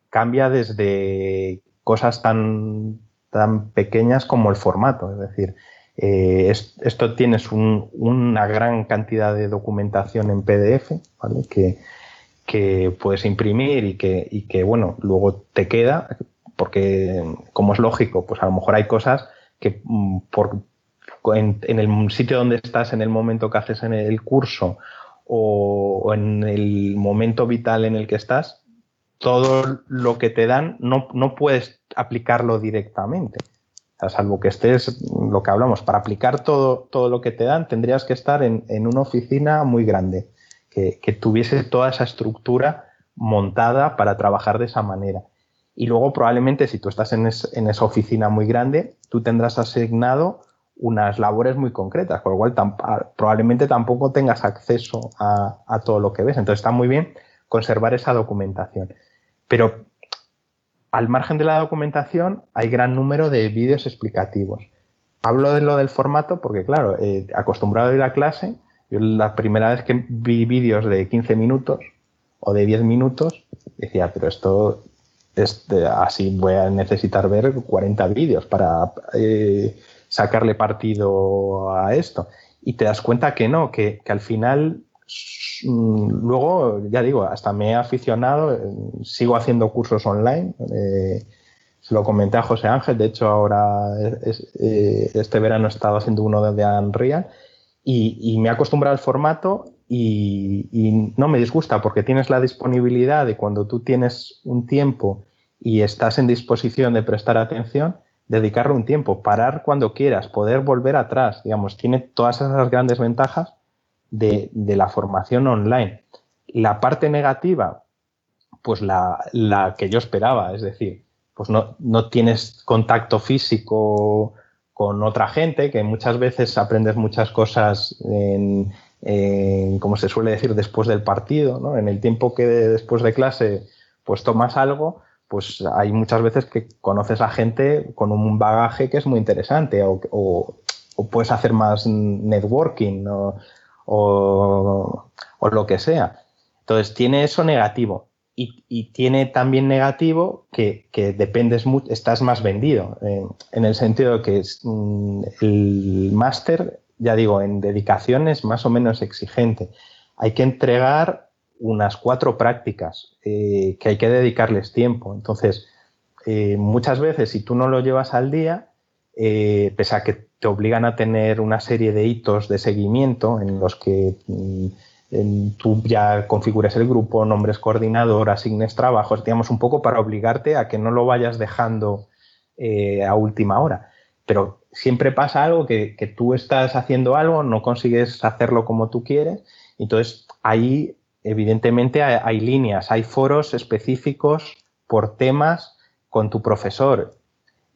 cambia desde cosas tan, tan pequeñas como el formato, es decir, eh, esto tienes una gran cantidad de documentación en PDF, Que, puedes imprimir y que, bueno, luego te queda, porque como es lógico, pues a lo mejor hay cosas que mm, en, el sitio donde estás, en el momento que haces en el curso o, en el momento vital en el que estás, todo lo que te dan no, no puedes aplicarlo directamente salvo que estés, lo que hablamos, para aplicar todo, todo lo que te dan, tendrías que estar en, una oficina muy grande, que, tuviese toda esa estructura montada para trabajar de esa manera. Y luego probablemente si tú estás en, esa oficina muy grande, tú tendrás asignado unas labores muy concretas, con lo cual probablemente tampoco tengas acceso a, a, todo lo que ves. Entonces está muy bien conservar esa documentación. Pero al margen de la documentación hay gran número de vídeos explicativos. Hablo de lo del formato porque, claro, eh, acostumbrado a ir a clase, yo la primera vez que vi vídeos de 15 minutos o de 10 minutos, decía, pero esto es así voy a necesitar ver 40 vídeos para eh, sacarle partido a esto. Y te das cuenta que no, que, al final luego, ya digo, hasta me he aficionado, eh, sigo haciendo cursos online. Eh, se lo comenté a José Ángel, de hecho ahora eh, este verano he estado haciendo uno de Unreal y, me he acostumbrado al formato y, y, no me disgusta porque tienes la disponibilidad de cuando tú tienes un tiempo y estás en disposición de prestar atención, dedicarle un tiempo, parar cuando quieras, poder volver atrás, digamos, tiene todas esas grandes ventajas de, la formación online. La parte negativa, pues la, que yo esperaba, es decir, pues no, no, tienes contacto físico con otra gente, que muchas veces aprendes muchas cosas en, como se suele decir, después del partido, ¿no? En el tiempo que después de clase pues tomas algo, pues hay muchas veces que conoces a gente con un bagaje que es muy interesante o, o, puedes hacer más networking, ¿no? O o lo que sea. Entonces tiene eso negativo. Y, tiene también negativo que, dependes estás más vendido, en el sentido de que mm, el máster, ya digo, en dedicación es más o menos exigente. Hay que entregar unas cuatro prácticas eh, que hay que dedicarles tiempo. Entonces, eh, muchas veces si tú no lo llevas al día, eh, pese a que te obligan a tener una serie de hitos de seguimiento en los que mm, tú ya configures el grupo, nombres coordinador, asignes trabajos, digamos, un poco para obligarte a que no lo vayas dejando eh, a última hora. Pero siempre pasa algo que, tú estás haciendo algo, no consigues hacerlo como tú quieres, entonces ahí evidentemente hay, líneas, hay foros específicos por temas con tu profesor.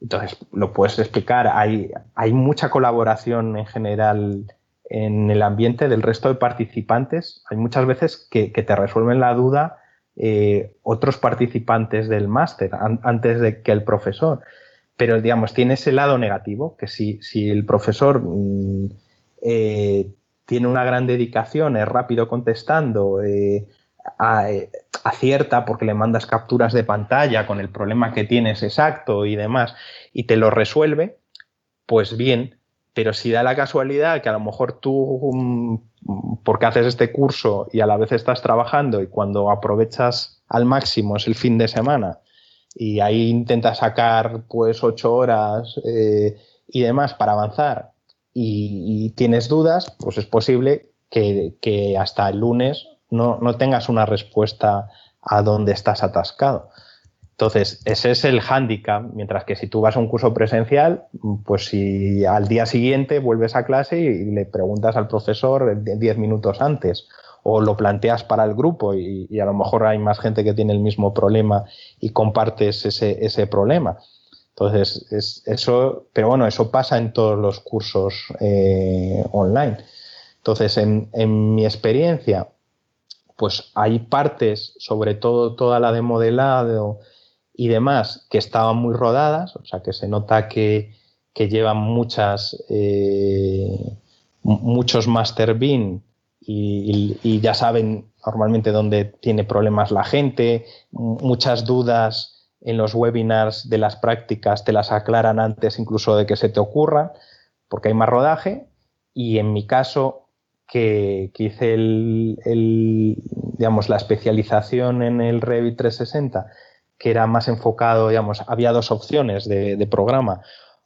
Entonces, lo puedes explicar, hay, mucha colaboración en general en el ambiente del resto de participantes. Hay muchas veces que, te resuelven la duda eh, otros participantes del máster antes de que el profesor. Pero, digamos, tiene ese lado negativo, que si, si el profesor mm, eh, tiene una gran dedicación, es rápido contestando, eh, acierta porque le mandas capturas de pantalla con el problema que tienes exacto y demás, y te lo resuelve, pues bien, pero si da la casualidad que a lo mejor tú, mm, porque haces este curso y a la vez estás trabajando y cuando aprovechas al máximo es el fin de semana y ahí intentas sacar pues ocho horas eh, y demás para avanzar y, tienes dudas, pues es posible que, hasta el lunes no, no tengas una respuesta a dónde estás atascado. Entonces, ese es el hándicap, mientras que si tú vas a un curso presencial, pues si al día siguiente vuelves a clase y, le preguntas al profesor 10 minutos antes o lo planteas para el grupo y, a lo mejor hay más gente que tiene el mismo problema y compartes ese, ese problema. Entonces, es, eso, pero bueno, eso pasa en todos los cursos eh, online. Entonces, en, en mi experiencia, pues hay partes, sobre todo toda la de modelado, y demás que estaban muy rodadas, o sea que se nota que, llevan muchas, eh, muchos master bin y, ya saben normalmente dónde tiene problemas la gente, muchas dudas en los webinars de las prácticas te las aclaran antes incluso de que se te ocurra, porque hay más rodaje y en mi caso que, hice el, digamos, la especialización en el Revit 360 que era más enfocado, digamos, había dos opciones de, programa.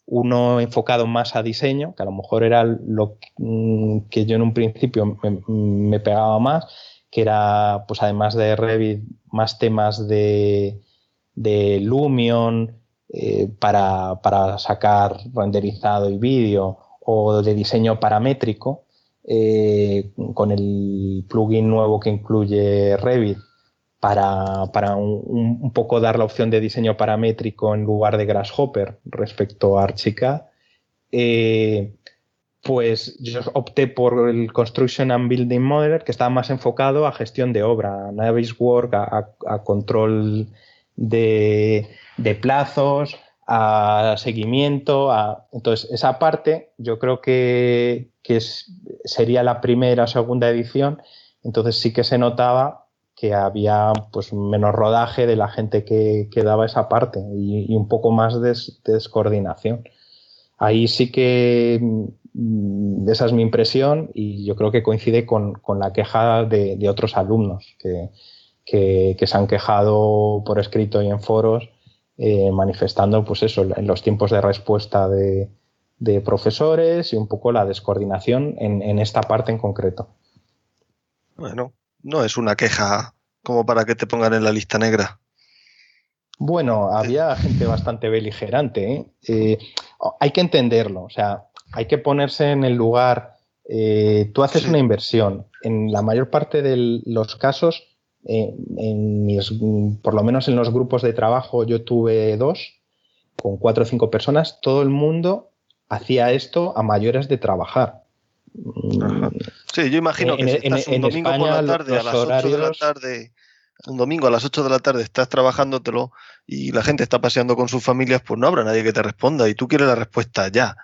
Uno enfocado más a diseño, que a lo mejor era lo mm, que yo en un principio me, pegaba más, que era, pues además de Revit, más temas de, de Lumion eh, para, para, sacar renderizado y vídeo o de diseño paramétrico, eh, con el plugin nuevo que incluye Revit para, un, poco dar la opción de diseño paramétrico en lugar de Grasshopper respecto a Archicad. Eh, pues yo opté por el Construction and Building Modeler, que estaba más enfocado a gestión de obra, a Naviswork, a, a control de, plazos, a seguimiento. A... Entonces, esa parte yo creo que, sería la primera o segunda edición. Entonces sí que se notaba que había pues menos rodaje de la gente que, que daba esa parte y, un poco más de descoordinación. Ahí sí que mm, esa es mi impresión y yo creo que coincide con, con la queja de, otros alumnos que, que, que, se han quejado por escrito y en foros eh, manifestando pues eso, en los tiempos de respuesta de, de profesores y un poco la descoordinación en, en esta parte en concreto. Bueno, no es una queja como para que te pongan en la lista negra. Bueno, había gente bastante beligerante. ¿eh? Eh, hay que entenderlo, o sea, hay que ponerse en el lugar. Eh, tú haces una inversión. En la mayor parte de los casos, en por lo menos en los grupos de trabajo, yo tuve dos, con cuatro o cinco personas. Todo el mundo hacía esto a mayores de trabajar. Sí, yo imagino que si estás un domingo por la tarde a las 8 de la tarde, un domingo a las 8 de la tarde estás trabajándotelo y la gente está paseando con sus familias, pues no habrá nadie que te responda y tú quieres la respuesta ya.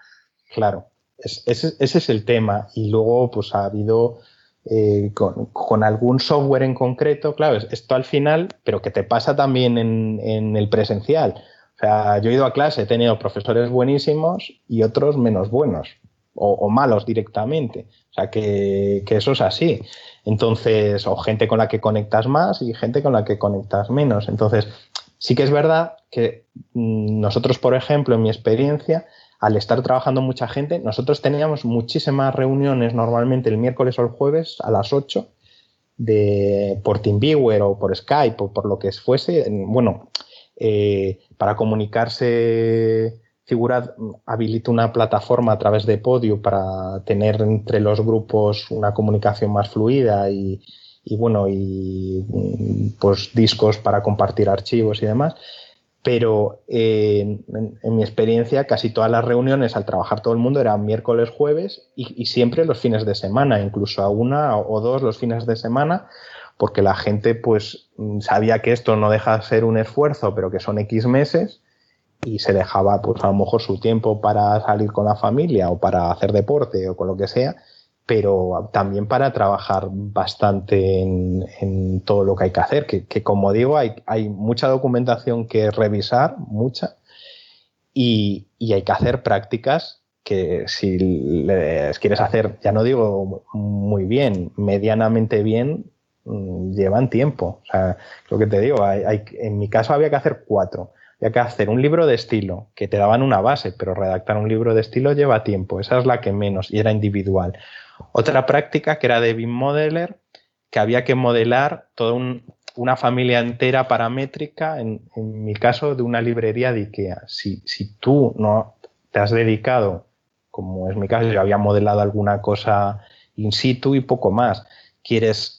Claro, ese, es el tema. Y luego, pues ha habido eh, con, algún software en concreto, claro, esto al final, pero que te pasa también en, el presencial. O sea, yo he ido a clase, he tenido profesores buenísimos y otros menos buenos o, malos directamente. O sea, que, que, eso es así. Entonces, o gente con la que conectas más y gente con la que conectas menos. Entonces, sí que es verdad que mm, nosotros, por ejemplo, en mi experiencia, al estar trabajando mucha gente, nosotros teníamos muchísimas reuniones normalmente el miércoles o el jueves a las 8 de, por TeamViewer o por Skype o por lo que fuese. Bueno, eh, para comunicarse, Figura habilita una plataforma a través de Podio para tener entre los grupos una comunicación más fluida y, y bueno, y pues discos para compartir archivos y demás pero eh, en, mi experiencia casi todas las reuniones al trabajar todo el mundo eran miércoles, jueves y, siempre los fines de semana, incluso a una o dos los fines de semana, porque la gente pues sabía que esto no deja de ser un esfuerzo, pero que son X meses y se dejaba pues a lo mejor su tiempo para salir con la familia o para hacer deporte o con lo que sea pero también para trabajar bastante en, todo lo que hay que hacer, que, como digo, hay, hay, mucha documentación que revisar, mucha, y, hay que hacer prácticas que si les quieres hacer, ya no digo muy bien, medianamente bien, mm, llevan tiempo. O sea, lo que te digo, hay, en mi caso había que hacer cuatro. Había que hacer un libro de estilo, que te daban una base, pero redactar un libro de estilo lleva tiempo. Esa es la que menos, y era individual otra práctica que era de BIM Modeler, que había que modelar toda una familia entera paramétrica, en, mi caso, de una librería de IKEA. Si, si tú no te has dedicado, como es mi caso, yo había modelado alguna cosa in situ y poco más, quieres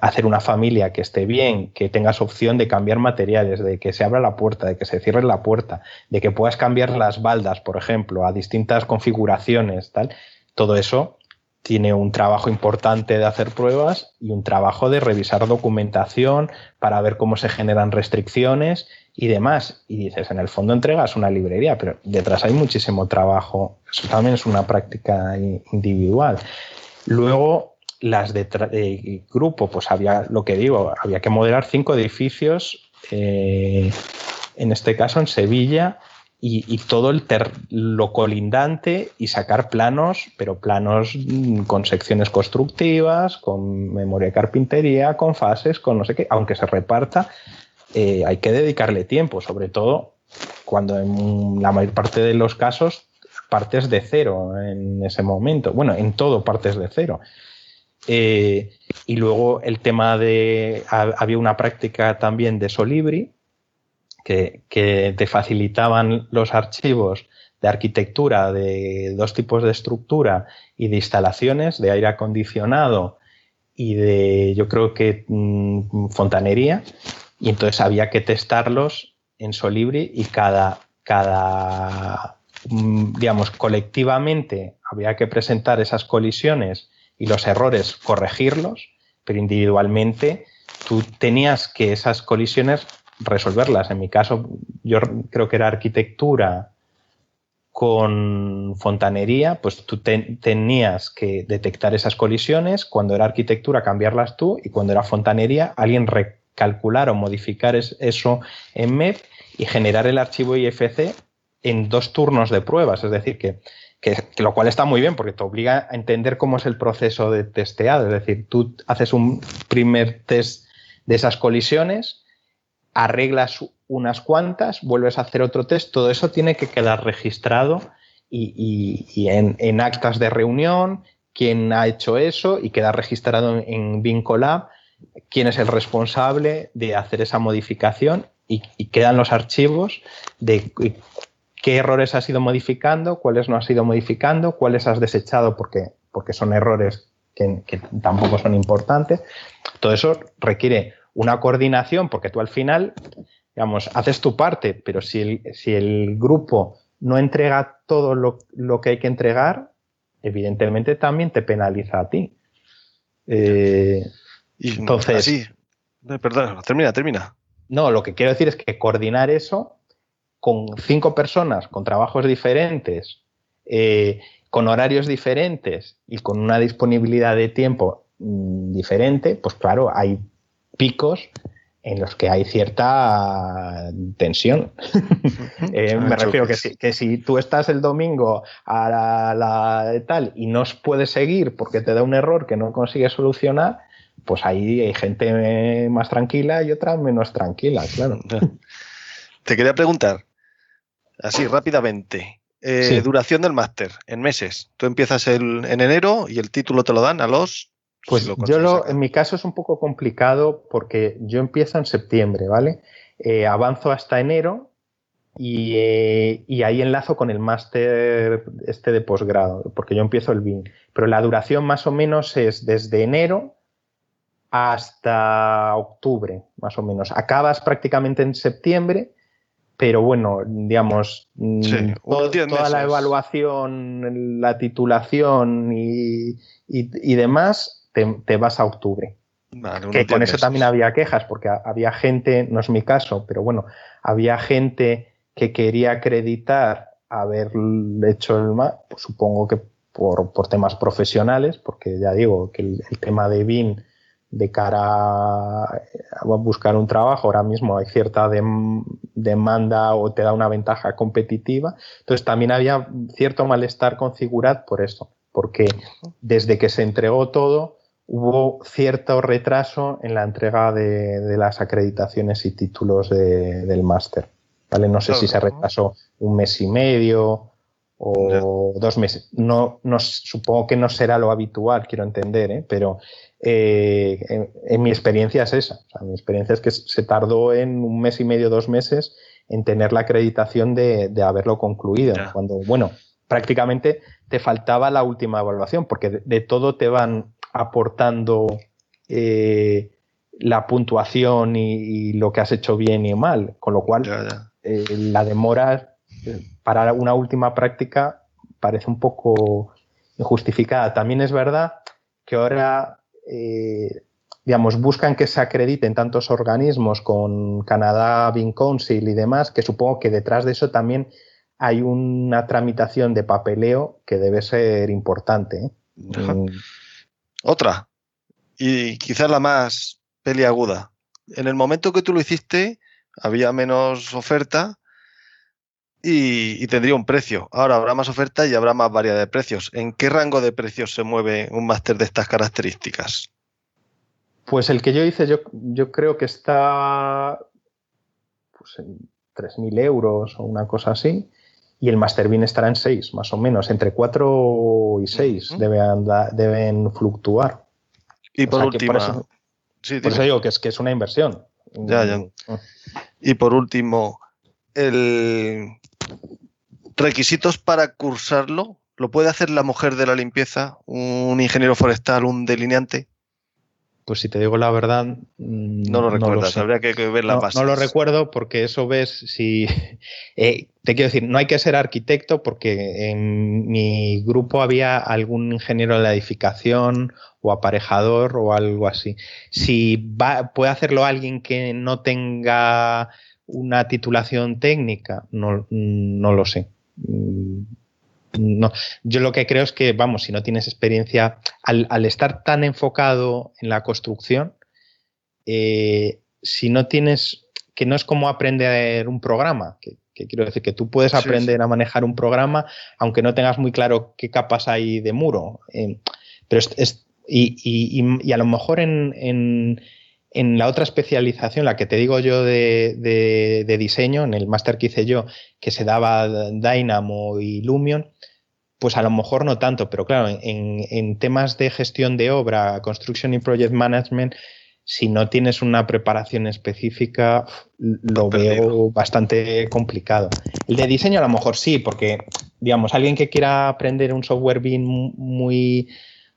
hacer una familia que esté bien, que tengas opción de cambiar materiales, de que se abra la puerta, de que se cierre la puerta, de que puedas cambiar las baldas, por ejemplo, a distintas configuraciones, tal. Todo eso tiene un trabajo importante de hacer pruebas y un trabajo de revisar documentación para ver cómo se generan restricciones y demás. Y dices, en el fondo entregas una librería, pero detrás hay muchísimo trabajo. Eso también es una práctica individual. Luego, las de, grupo, pues había, lo que digo, había que modelar cinco edificios, eh, en este caso en Sevilla, y, todo el lo colindante y sacar planos, pero planos mm, con secciones constructivas, con memoria de carpintería, con fases, con no sé qué, aunque se reparta, eh, hay que dedicarle tiempo, sobre todo cuando en la mayor parte de los casos partes de cero en ese momento. Bueno, en todo partes de cero. Eh, y luego el tema de. Había una práctica también de Solibri, que, te facilitaban los archivos de arquitectura de dos tipos de estructura y de instalaciones, de aire acondicionado y de, yo creo que, mm, fontanería. Y entonces había que testarlos en Solibri y cada, cada, mm, digamos, colectivamente había que presentar esas colisiones y los errores corregirlos, pero individualmente tú tenías que esas colisiones resolverlas. En mi caso, yo creo que era arquitectura con fontanería, pues tú tenías que detectar esas colisiones, cuando era arquitectura cambiarlas tú. Y cuando era fontanería alguien recalcular o modificar eso en MEP y generar el archivo IFC en dos turnos de pruebas, es decir, que, que, lo cual está muy bien porque te obliga a entender cómo es el proceso de testeado, es decir, tú haces un primer test de esas colisiones, arreglas unas cuantas, vuelves a hacer otro test, todo eso tiene que quedar registrado y, en, actas de reunión, quién ha hecho eso y queda registrado en Vincolab quién es el responsable de hacer esa modificación y, quedan los archivos de qué errores has ido modificando, cuáles no has ido modificando, cuáles has desechado porque, porque son errores que, que tampoco son importantes. Todo eso requiere una coordinación, porque tú al final, digamos, haces tu parte, pero si el, si el grupo no entrega todo lo, que hay que entregar, evidentemente también te penaliza a ti. Eh, y entonces. Sí, perdón, termina, termina. No, lo que quiero decir es que coordinar eso con cinco personas, con trabajos diferentes, eh, con horarios diferentes y con una disponibilidad de tiempo mm, diferente, pues claro, hay picos en los que hay cierta tensión. Eh, me refiero que si, que si tú estás el domingo a la, la, tal y no puedes seguir porque te da un error que no consigues solucionar, pues ahí hay gente más tranquila y otra menos tranquila, claro. Te quería preguntar, así rápidamente, eh, sí. duración del máster en meses. Tú empiezas el, en enero y el título te lo dan a los pues lo yo lo, en mi caso es un poco complicado porque yo empiezo en septiembre, ¿vale? Eh, avanzo hasta enero y, eh, y, ahí enlazo con el máster este de posgrado, porque yo empiezo el BIM. Pero la duración más o menos es desde enero hasta octubre, más o menos. Acabas prácticamente en septiembre, pero bueno, digamos, sí, todo, toda la evaluación, la titulación y, y, y demás te, te vas a octubre. Vale, que con eso también había quejas, porque había gente, no es mi caso, pero bueno, había gente que quería acreditar haber hecho el MAC, pues supongo que por, por, temas profesionales, porque ya digo que el, el tema de BIM de cara a buscar un trabajo, ahora mismo hay cierta de, demanda o te da una ventaja competitiva. Entonces también había cierto malestar con Figurat por eso, porque desde que se entregó todo, hubo cierto retraso en la entrega de, de las acreditaciones y títulos de, del máster. ¿vale? No sé claro. si se retrasó un mes y medio o dos meses. No, no, supongo que no será lo habitual, quiero entender, ¿eh? pero eh, en, en, mi experiencia es esa. O sea, mi experiencia es que se tardó en un mes y medio, dos meses en tener la acreditación de, de haberlo concluido. Cuando, bueno, prácticamente te faltaba la última evaluación, porque de, de todo te van aportando eh, la puntuación y, y, lo que has hecho bien y mal, con lo cual. Eh, la demora para una última práctica parece un poco injustificada. También es verdad que ahora, eh, digamos, buscan que se acrediten tantos organismos con Canadá Bean Council y demás, que supongo que detrás de eso también hay una tramitación de papeleo que debe ser importante. ¿eh? Mm. Otra, y quizás la más peliaguda. En el momento que tú lo hiciste, había menos oferta y, y, tendría un precio. Ahora habrá más oferta y habrá más variedad de precios. ¿En qué rango de precios se mueve un máster de estas características? Pues el que yo hice, yo, yo creo que está pues, en 3.000 euros o una cosa así y el Master Bean estará en 6, más o menos, entre 4 y 6 uh -huh. deben, deben, fluctuar. Y por último, por, eso, sí, por eso, digo que es, que es una inversión. Ya, ya. Y por último, el requisitos para cursarlo, ¿lo puede hacer la mujer de la limpieza, un ingeniero forestal, un delineante? Pues si te digo la verdad. Mm, no lo recuerdas, no habría que, que, ver la no, No lo recuerdo porque eso ves si. Eh, te quiero decir, no hay que ser arquitecto porque en mi grupo había algún ingeniero de la edificación o aparejador o algo así. Si va, puede hacerlo alguien que no tenga una titulación técnica, no, no lo sé no, yo lo que creo es que, vamos, si no tienes experiencia, al, al estar tan enfocado en la construcción, eh, si no tienes, que no es como aprender un programa, que, que quiero decir que tú puedes aprender sí, sí. a manejar un programa aunque no tengas muy claro qué capas hay de muro. Eh, pero es, es y, y, y, a lo mejor en, en, en, la otra especialización, la que te digo yo de, de, de diseño, en el máster que hice yo, que se daba Dynamo y Lumion, pues a lo mejor no tanto, pero claro, en, en, temas de gestión de obra, construction y project management, si no tienes una preparación específica, lo veo bastante complicado. El de diseño a lo mejor sí, porque, digamos, alguien que quiera aprender un software BIM muy,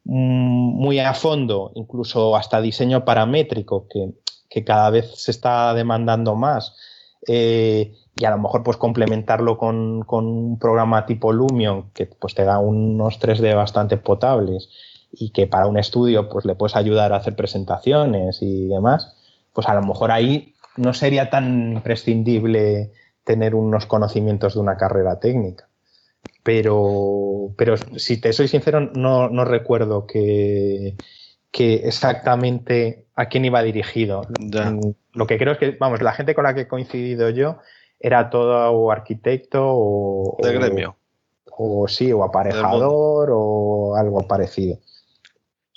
muy a fondo, incluso hasta diseño paramétrico, que, que cada vez se está demandando más, eh, y a lo mejor pues complementarlo con, con, un programa tipo Lumion que pues te da unos 3D bastante potables y que para un estudio pues le puedes ayudar a hacer presentaciones y demás, pues a lo mejor ahí no sería tan imprescindible tener unos conocimientos de una carrera técnica. Pero, pero si te soy sincero, no, no recuerdo que, que exactamente a quién iba dirigido. Lo que creo es que, vamos, la gente con la que he coincidido yo era todo arquitecto o... De gremio. O, sí, o aparejador o algo parecido.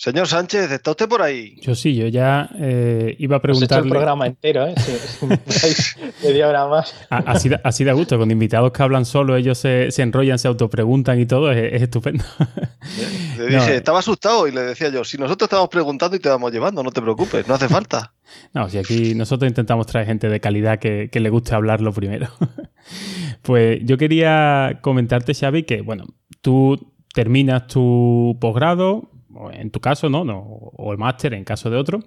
Señor Sánchez, ¿está usted por ahí? Yo sí, yo ya eh, iba a preguntarle... el programa entero, ¿eh? media hora más. Así, así da gusto, con invitados que hablan solo, ellos se, enrollan, se autopreguntan y todo, es, estupendo. Le dije, estaba asustado y le decía yo, si nosotros estamos preguntando y te vamos llevando, no te preocupes, no hace falta. No, si aquí nosotros intentamos traer gente de calidad que, que le guste hablarlo primero. Pues yo quería comentarte, Xavi, que, bueno, tú terminas tu posgrado, en tu caso, ¿no? no o el máster en caso de otro,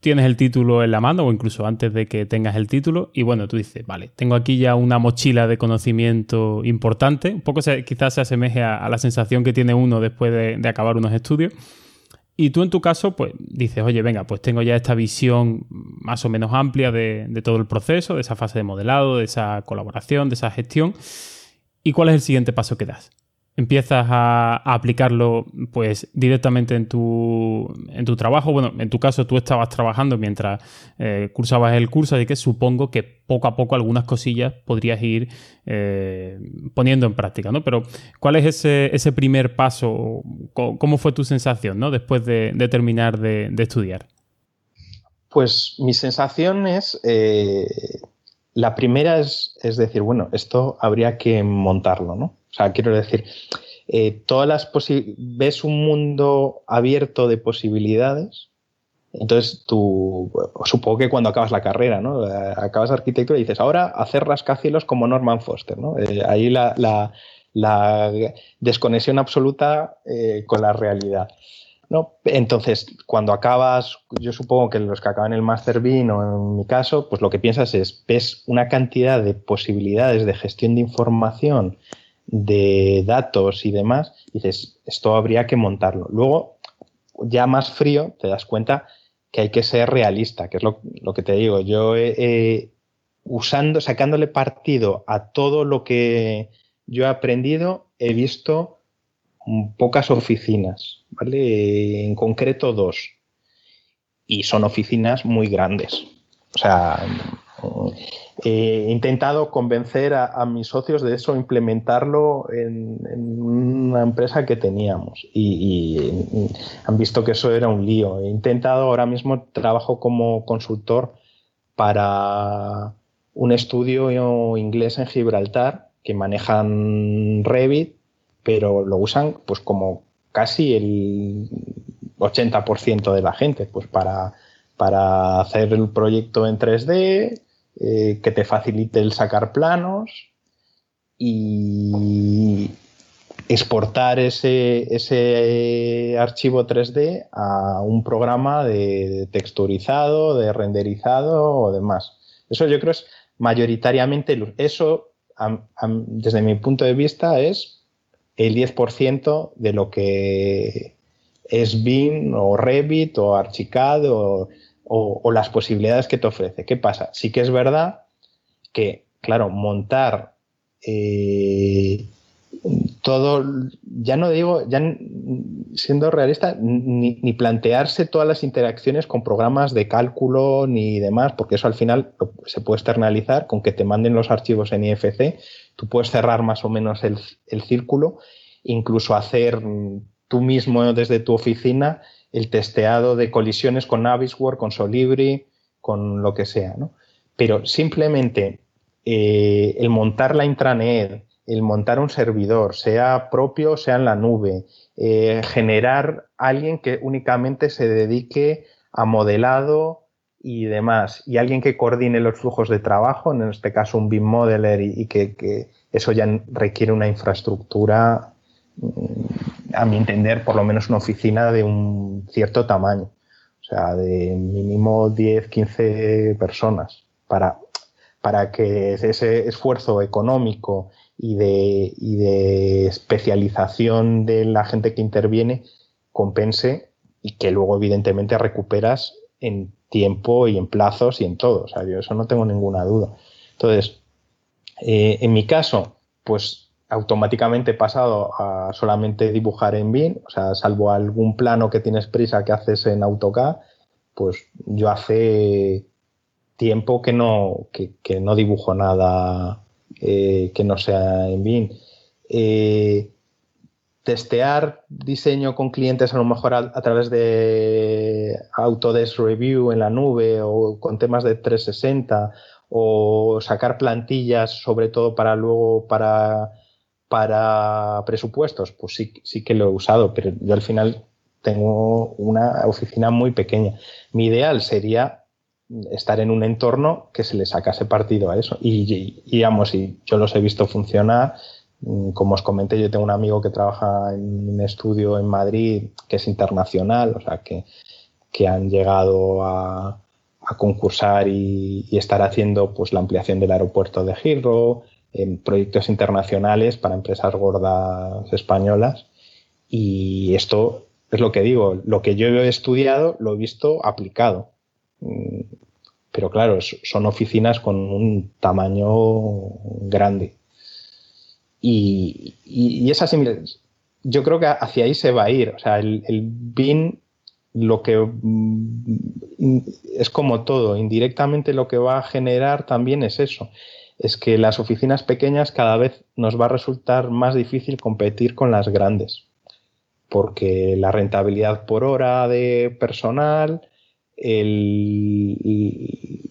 tienes el título en la mano o incluso antes de que tengas el título y bueno, tú dices, vale, tengo aquí ya una mochila de conocimiento importante, un poco quizás se asemeje a, la sensación que tiene uno después de, acabar unos estudios. Y tú en tu caso, pues dices, oye, venga, pues tengo ya esta visión más o menos amplia de todo el proceso, de esa fase de modelado, de esa colaboración, de esa gestión. ¿Y cuál es el siguiente paso que das? Empiezas a, aplicarlo pues directamente en tu, en tu trabajo. Bueno, en tu caso tú estabas trabajando mientras eh, cursabas el curso, así que supongo que poco a poco algunas cosillas podrías ir eh, poniendo en práctica, ¿no? Pero ¿cuál es ese, ese primer paso? ¿Cómo fue tu sensación, ¿no? Después de, terminar de, estudiar. Pues mi sensación es... Eh, la primera es, es decir, bueno, esto habría que montarlo, ¿no? O sea, quiero decir, eh, todas las ves un mundo abierto de posibilidades. Entonces, tú, supongo que cuando acabas la carrera, ¿no? Acabas arquitectura y dices, ahora hacer rascacielos como Norman Foster, ¿no? Eh, ahí la, desconexión absoluta eh, con la realidad. ¿no? Entonces, cuando acabas, yo supongo que los que acaban el Master Bean o en mi caso, pues lo que piensas es, ves una cantidad de posibilidades de gestión de información de datos y demás, dices, esto habría que montarlo. Luego, ya más frío, te das cuenta que hay que ser realista, que es lo, que te digo. Yo usando, sacándole partido a todo lo que yo he aprendido, he visto pocas oficinas, ¿vale? En concreto dos. Y son oficinas muy grandes. O sea, he intentado convencer a, mis socios de eso, implementarlo en, una empresa que teníamos y, han visto que eso era un lío. He intentado, ahora mismo trabajo como consultor para un estudio inglés en Gibraltar que manejan Revit, pero lo usan pues como casi el 80% de la gente, pues para, para hacer el proyecto en 3D, eh, que te facilite el sacar planos y exportar ese, ese archivo 3D a un programa de texturizado, de renderizado o demás. Eso yo creo es mayoritariamente, eso desde mi punto de vista es el 10% de lo que es BIM o Revit o Archicad o o, las posibilidades que te ofrece. ¿Qué pasa? Sí que es verdad que, claro, montar eh, todo, ya no digo, ya siendo realista, ni, plantearse todas las interacciones con programas de cálculo ni demás, porque eso al final se puede externalizar con que te manden los archivos en IFC, tú puedes cerrar más o menos el, el círculo, incluso hacer tú mismo desde tu oficina el testeado de colisiones con Navisworks, con Solibri, con lo que sea, ¿no? Pero simplemente eh, el montar la intranet, el montar un servidor, sea propio, sea en la nube, eh, generar alguien que únicamente se dedique a modelado y demás, y alguien que coordine los flujos de trabajo, en este caso un BIM modeler, y, que, que, eso ya requiere una infraestructura a mi entender, por lo menos una oficina de un cierto tamaño, o sea, de mínimo 10, 15 personas, para, para que ese esfuerzo económico y de, y de especialización de la gente que interviene compense y que luego evidentemente recuperas en tiempo y en plazos y en todo. O sea, yo eso no tengo ninguna duda. Entonces, eh, en mi caso, pues automáticamente he pasado a solamente dibujar en BIM, o sea, salvo algún plano que tienes prisa que haces en AutoCAD, pues yo hace tiempo que no, que, no dibujo nada eh, que no sea en BIM. Eh, testear diseño con clientes a lo mejor a, través de Autodesk Review en la nube o con temas de 360 o sacar plantillas sobre todo para luego para, para presupuestos, pues sí, sí que lo he usado, pero yo al final tengo una oficina muy pequeña. Mi ideal sería estar en un entorno que se le sacase partido a eso. Y, y, y yo los he visto funcionar Mm, como os comenté, yo tengo un amigo que trabaja en un estudio en Madrid que es internacional, o sea, que, han llegado a, concursar y, estar haciendo pues, la ampliación del aeropuerto de Heathrow, en proyectos internacionales para empresas gordas españolas. Y esto es lo que digo, lo que yo he estudiado lo he visto aplicado. Mm, pero claro, son oficinas con un tamaño grande. Y, y, esa yo creo que hacia ahí se va a ir. O sea, el, el BIN lo que mm, es como todo, indirectamente lo que va a generar también es eso. Es que las oficinas pequeñas cada vez nos va a resultar más difícil competir con las grandes. Porque la rentabilidad por hora de personal,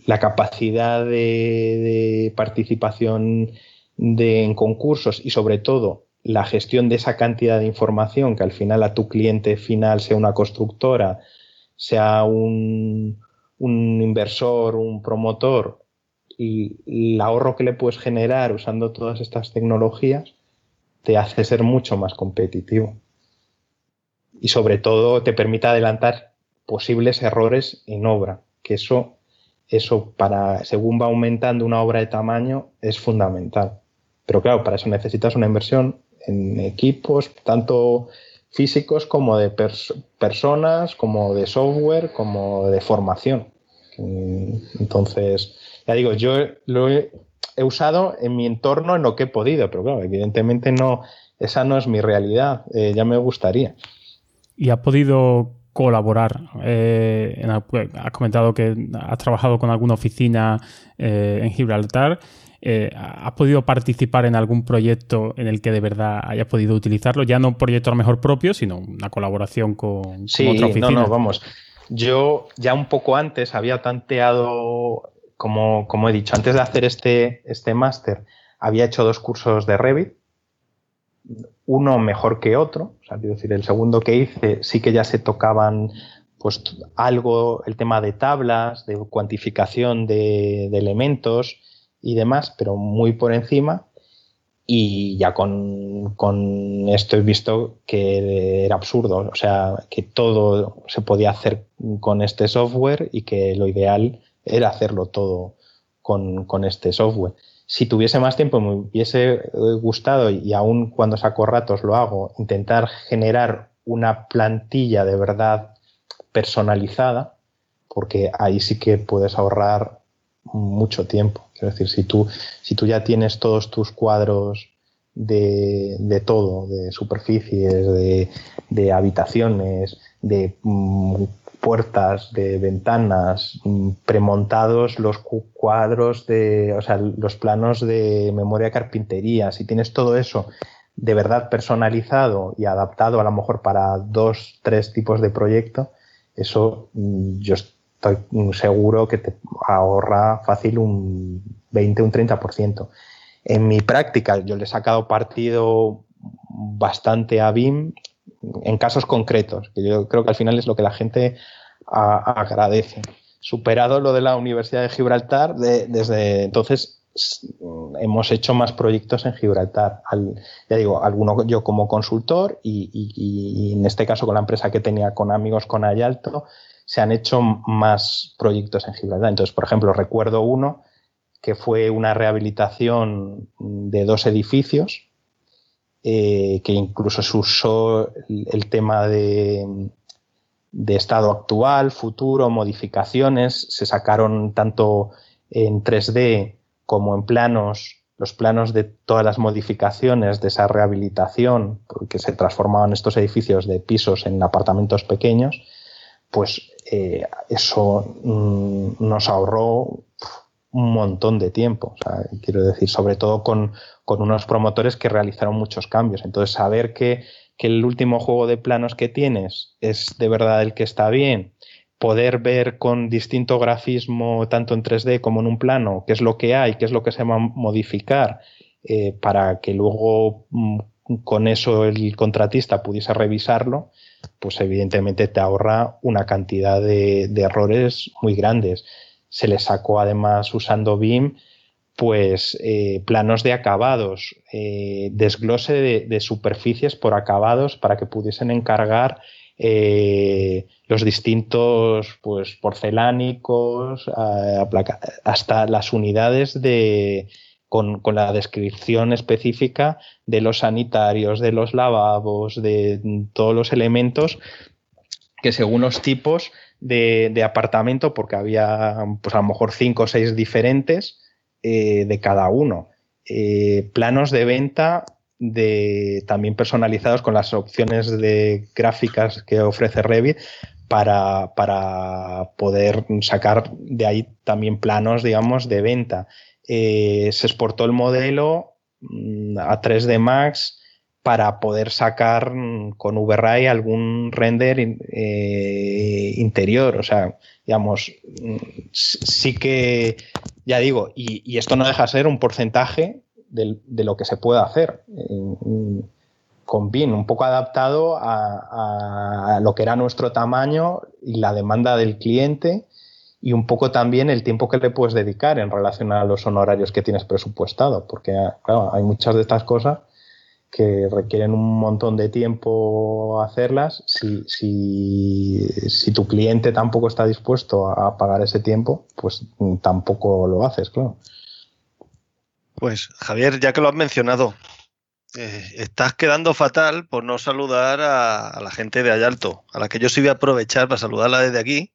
la capacidad de participación en concursos y sobre todo la gestión de esa cantidad de información que al final a tu cliente final sea una constructora, sea un, un inversor, un promotor, y el ahorro que le puedes generar usando todas estas tecnologías te hace ser mucho más competitivo. Y sobre todo te permite adelantar posibles errores en obra, que eso, eso para, según va aumentando una obra de tamaño, es fundamental. Pero claro, para eso necesitas una inversión en equipos, tanto físicos como de personas, como de software, como de formación. Entonces, ya digo, yo lo he, usado en mi entorno en lo que he podido, pero claro, evidentemente no, esa no es mi realidad, eh, ya me gustaría. ¿Y ha podido colaborar? Eh, has comentado que has trabajado con alguna oficina eh, en Gibraltar. ¿has podido participar en algún proyecto en el que de verdad hayas podido utilizarlo? Ya no un proyecto a lo mejor propio, sino una colaboración con, sí, otra oficina. No, no, vamos. Yo ya un poco antes había tanteado, como, como he dicho, antes de hacer este, este máster, había hecho dos cursos de Revit, uno mejor que otro, o sea, decir, el segundo que hice sí que ya se tocaban pues algo, el tema de tablas, de cuantificación de, de elementos, y demás, pero muy por encima. Y ya con, con, esto he visto que era absurdo, o sea, que todo se podía hacer con este software y que lo ideal era hacerlo todo con, con este software. Si tuviese más tiempo me hubiese gustado y aún cuando saco ratos lo hago, intentar generar una plantilla de verdad personalizada, porque ahí sí que puedes ahorrar mucho tiempo. Quiero decir, si tú, si tú ya tienes todos tus cuadros de, de todo, de superficies, de, de habitaciones, de mm, puertas, de ventanas, mm, premontados los cuadros de, o sea, los planos de memoria carpintería, si tienes todo eso de verdad personalizado y adaptado a lo mejor para dos, tres tipos de proyecto, eso mm, yo estoy seguro que te ahorra fácil un 20, un 30%. En mi práctica yo le he sacado partido bastante a BIM en casos concretos, que yo creo que al final es lo que la gente agradece. Superado lo de la Universidad de Gibraltar, desde entonces hemos hecho más proyectos en Gibraltar. ya digo, alguno yo como consultor y, y, en este caso con la empresa que tenía con amigos con Ayalto, se han hecho más proyectos en Gibraltar. Entonces, por ejemplo, recuerdo uno que fue una rehabilitación de dos edificios, eh, que incluso se usó el, tema de, estado actual, futuro, modificaciones, se sacaron tanto en 3D como en planos los planos de todas las modificaciones de esa rehabilitación, porque se transformaban estos edificios de pisos en apartamentos pequeños, pues eh, eso mm, nos ahorró un montón de tiempo. quiero decir, sobre todo con, unos promotores que realizaron muchos cambios. Entonces, saber que, que el último juego de planos que tienes es de verdad el que está bien, poder ver con distinto grafismo, tanto en 3D como en un plano, qué es lo que hay, qué es lo que se va a modificar, eh, para que luego mm, con eso el contratista pudiese revisarlo, pues evidentemente te ahorra una cantidad de, errores muy grandes. Se le sacó además usando BIM pues eh, planos de acabados, eh, desglose de, de, superficies por acabados para que pudiesen encargar eh, los distintos pues, porcelánicos, hasta las unidades de, con, la descripción específica de los sanitarios, de los lavabos, de todos los elementos que según los tipos de, apartamento, porque había pues a lo mejor cinco o seis diferentes eh, de cada uno. Eh, planos de venta de, también personalizados con las opciones de gráficas que ofrece Revit para, poder sacar de ahí también planos, digamos, de venta. Eh, se exportó el modelo mm, a 3D Max para poder sacar mm, con VRAI algún render interior. O sea, digamos, mm, sí que, ya digo, y, y, esto no deja de ser un porcentaje de, lo que se puede hacer con BIM, un poco adaptado a, lo que era nuestro tamaño y la demanda del cliente y un poco también el tiempo que le puedes dedicar en relación a los honorarios que tienes presupuestado, porque hay muchas de estas cosas que requieren un montón de tiempo hacerlas. Si, si, si, tu cliente tampoco está dispuesto a pagar ese tiempo, pues tampoco lo haces, claro. Pues Javier, ya que lo has mencionado, eh, estás quedando fatal por no saludar a, la gente de Ayalto, a la que yo sí voy a aprovechar para saludarla desde aquí.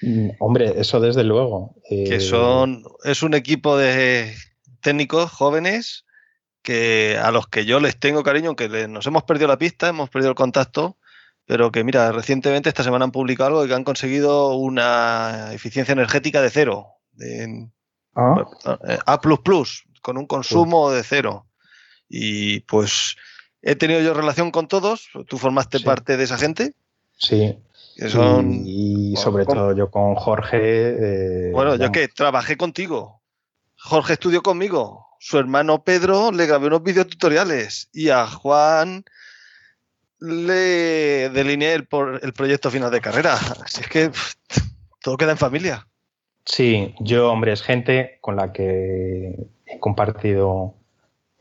Mm, hombre, eso desde luego. Que eh, son, es un equipo de técnicos jóvenes que a los que yo les tengo cariño, aunque nos hemos perdido la pista, hemos perdido el contacto, pero que mira, recientemente esta semana han publicado algo y que han conseguido una eficiencia energética de cero. De, ¿Ah? A con un consumo de cero. Y pues he tenido yo relación con todos, tú formaste parte de esa gente. Sí. y, sobre todo yo con Jorge. Eh, bueno, yo que trabajé contigo. Jorge estudió conmigo. Su hermano Pedro le grabé unos videotutoriales y a Juan le delineé el, el proyecto final de carrera. Así es que todo queda en familia. Sí, yo, hombre, es gente con la que he compartido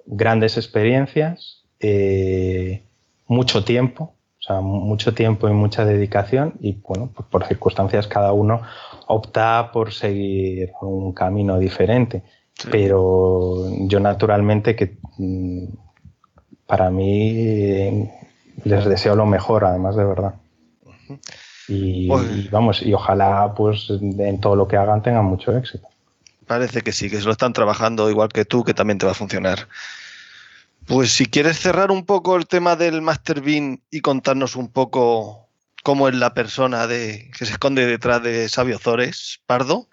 grandes experiencias, eh, mucho tiempo, o sea, mucho tiempo y mucha dedicación y bueno, pues por circunstancias cada uno opta por seguir un camino diferente. Pero yo naturalmente que mm, para mí les deseo lo mejor, además de verdad. y, pues vamos, y ojalá pues en todo lo que hagan tengan mucho éxito. Parece que sí, que se lo están trabajando igual que tú, que también te va a funcionar. Pues si quieres cerrar un poco el tema del Master Bean y contarnos un poco cómo es la persona de, que se esconde detrás de Sabio Zores, Pardo.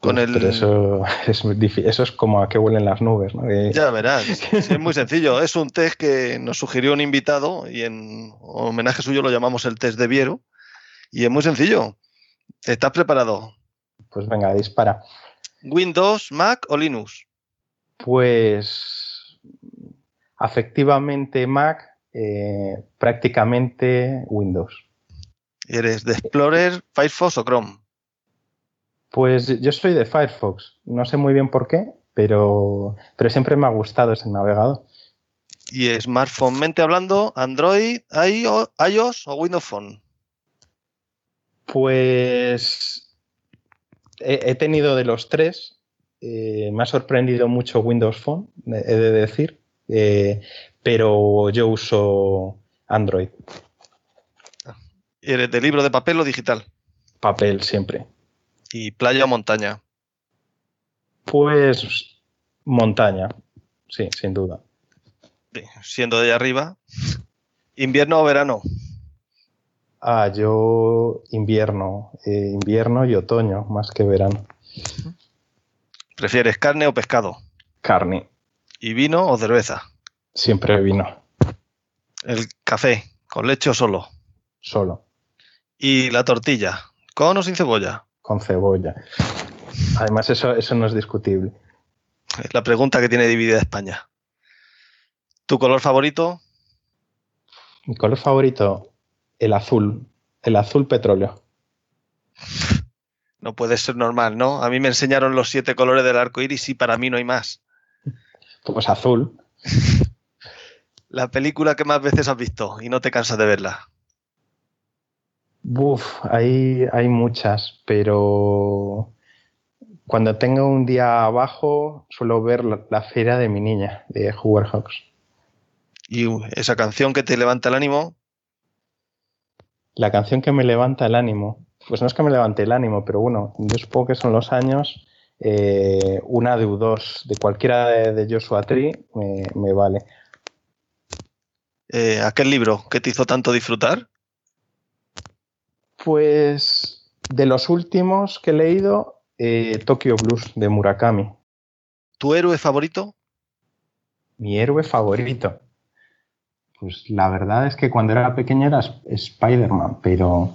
Con el... eso, es eso es como a qué huelen las nubes. ¿no? Ya verás, es muy sencillo. Es un test que nos sugirió un invitado y en homenaje suyo lo llamamos el test de Viero. Y es muy sencillo. ¿Estás preparado? Pues venga, dispara. ¿Windows, Mac o Linux? Pues afectivamente Mac, eh, prácticamente Windows. ¿Eres de Explorer, Firefox o Chrome? Pues yo soy de Firefox. No sé muy bien por qué, pero, pero siempre me ha gustado ese navegador. ¿Y smartphone mente hablando, Android, iOS o Windows Phone? Pues he, tenido de los tres, eh, me ha sorprendido mucho Windows Phone, he de decir, eh, pero yo uso Android. ¿Y eres de libro de papel o digital? Papel, siempre. ¿Y playa o montaña? Pues Montaña, sí, sin duda. Siendo de allá arriba, ¿invierno o verano? Ah, yo invierno, eh, invierno y otoño, más que verano. ¿Prefieres carne o pescado? Carne. ¿Y vino o cerveza? Siempre vino. ¿El café con leche o solo? Solo. ¿Y la tortilla? ¿Con o sin cebolla? Con cebolla. Además, eso, eso no es discutible. Es la pregunta que tiene dividida España. ¿Tu color favorito? Mi color favorito, el azul. El azul petróleo. No puede ser normal, ¿no? A mí me enseñaron los siete colores del arco iris y para mí no hay más. Pues azul. La película que más veces has visto y no te cansas de verla. Buf, hay, hay muchas, pero cuando tengo un día abajo suelo ver la, la feria de mi niña, de Hoover Hawks. ¿Y esa canción que te levanta el ánimo? La canción que me levanta el ánimo. Pues no es que me levante el ánimo, pero bueno, yo supongo que son los años. eh, una de U2, de cualquiera de, de Joshua Tree, me, me vale. Eh, ¿Aquel libro que te hizo tanto disfrutar? Pues de los últimos que he leído, eh, Tokyo Blues de Murakami. ¿Tu héroe favorito? Mi héroe favorito. Pues la verdad es que cuando era pequeño era Sp- Spider-Man, pero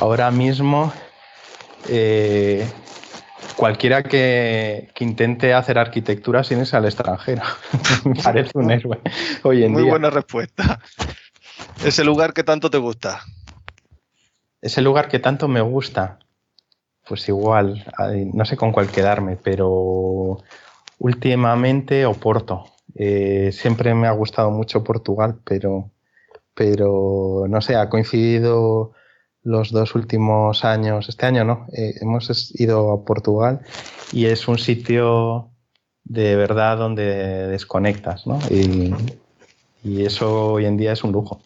ahora mismo eh, cualquiera que, que intente hacer arquitectura sin irse al extranjero me parece un héroe hoy en Muy día. buena respuesta. Ese lugar que tanto te gusta. Ese lugar que tanto me gusta, pues igual, no sé con cuál quedarme, pero últimamente Oporto. Eh, siempre me ha gustado mucho Portugal, pero, pero no sé, ha coincidido los dos últimos años, este año no, eh, hemos ido a Portugal y es un sitio de verdad donde desconectas, ¿no? Y eso hoy en día es un lujo.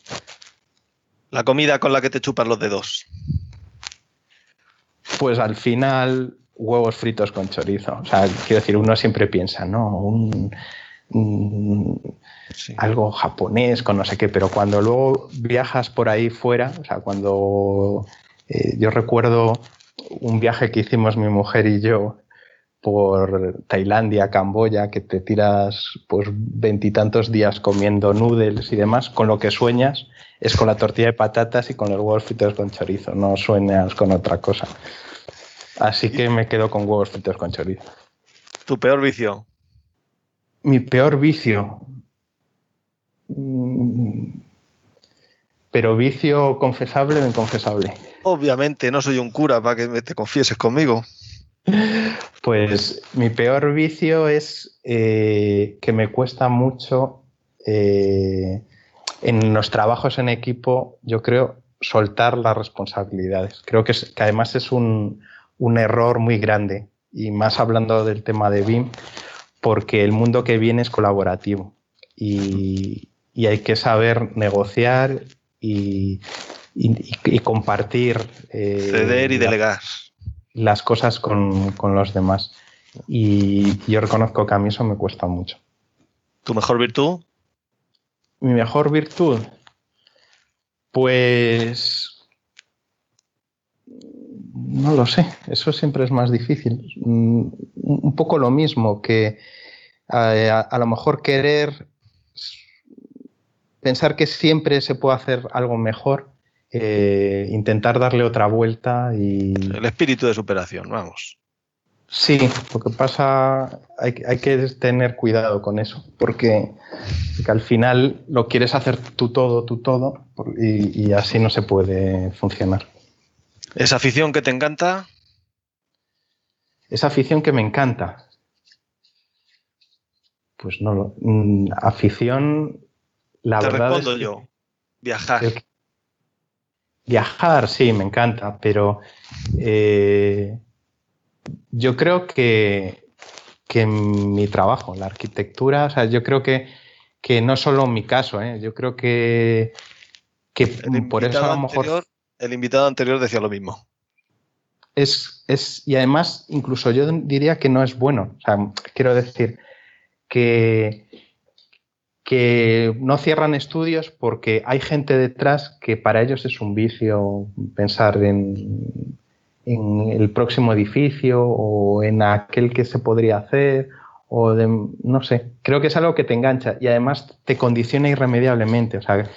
La comida con la que te chupas los dedos. Pues al final, huevos fritos con chorizo. O sea, quiero decir, uno siempre piensa, ¿no? Un, un- Sí. algo japonés con no sé qué, pero cuando luego viajas por ahí fuera, o sea, cuando eh, yo recuerdo un viaje que hicimos mi mujer y yo por Tailandia, Camboya, que te tiras pues veintitantos días comiendo noodles y demás, con lo que sueñas es con la tortilla de patatas y con los huevos fritos con chorizo, no sueñas con otra cosa. Así que me quedo con huevos fritos con chorizo. Tu peor vicio. Mi peor vicio. Pero vicio confesable o inconfesable. Obviamente, no soy un cura para que me- te confieses conmigo. Pues mi peor vicio es eh, que me cuesta mucho eh, en los trabajos en equipo, yo creo, soltar las responsabilidades. Creo que, es- que además es un, un error muy grande, y más hablando del tema de BIM, porque el mundo que viene es colaborativo y, y hay que saber negociar y, y- y compartir. eh, Ceder y la- delegar. las cosas con, con los demás. Y yo reconozco que a mí eso me cuesta mucho. ¿Tu mejor virtud? Mi mejor virtud, pues no lo sé, eso siempre es más difícil. Mm, Un poco lo mismo que eh, a, lo mejor querer pensar que siempre se puede hacer algo mejor, eh, intentar darle otra vuelta y, El espíritu de superación, vamos. Sí, lo que pasa, hay, hay que tener cuidado con eso, porque, porque al final lo quieres hacer tú todo, tú todo, y, y así no se puede funcionar. Esa afición que te encanta, Esa afición que me encanta. Pues no, mm, afición, la te verdad respondo es que- yo. Viajar. el- Viajar, sí, me encanta, pero eh, yo creo que, que mi trabajo, la arquitectura, o sea, yo creo que, que no solo mi caso, ¿eh? yo creo que, que por eso a lo mejor anterior- el invitado anterior decía lo mismo. es, es, y además incluso yo diría que no es bueno. O sea, quiero decir, que, que no cierran estudios porque hay gente detrás que para ellos es un vicio pensar en, en el próximo edificio o en aquel que se podría hacer o de, no sé, creo que es algo que te engancha y además te condiciona irremediablemente. O sea,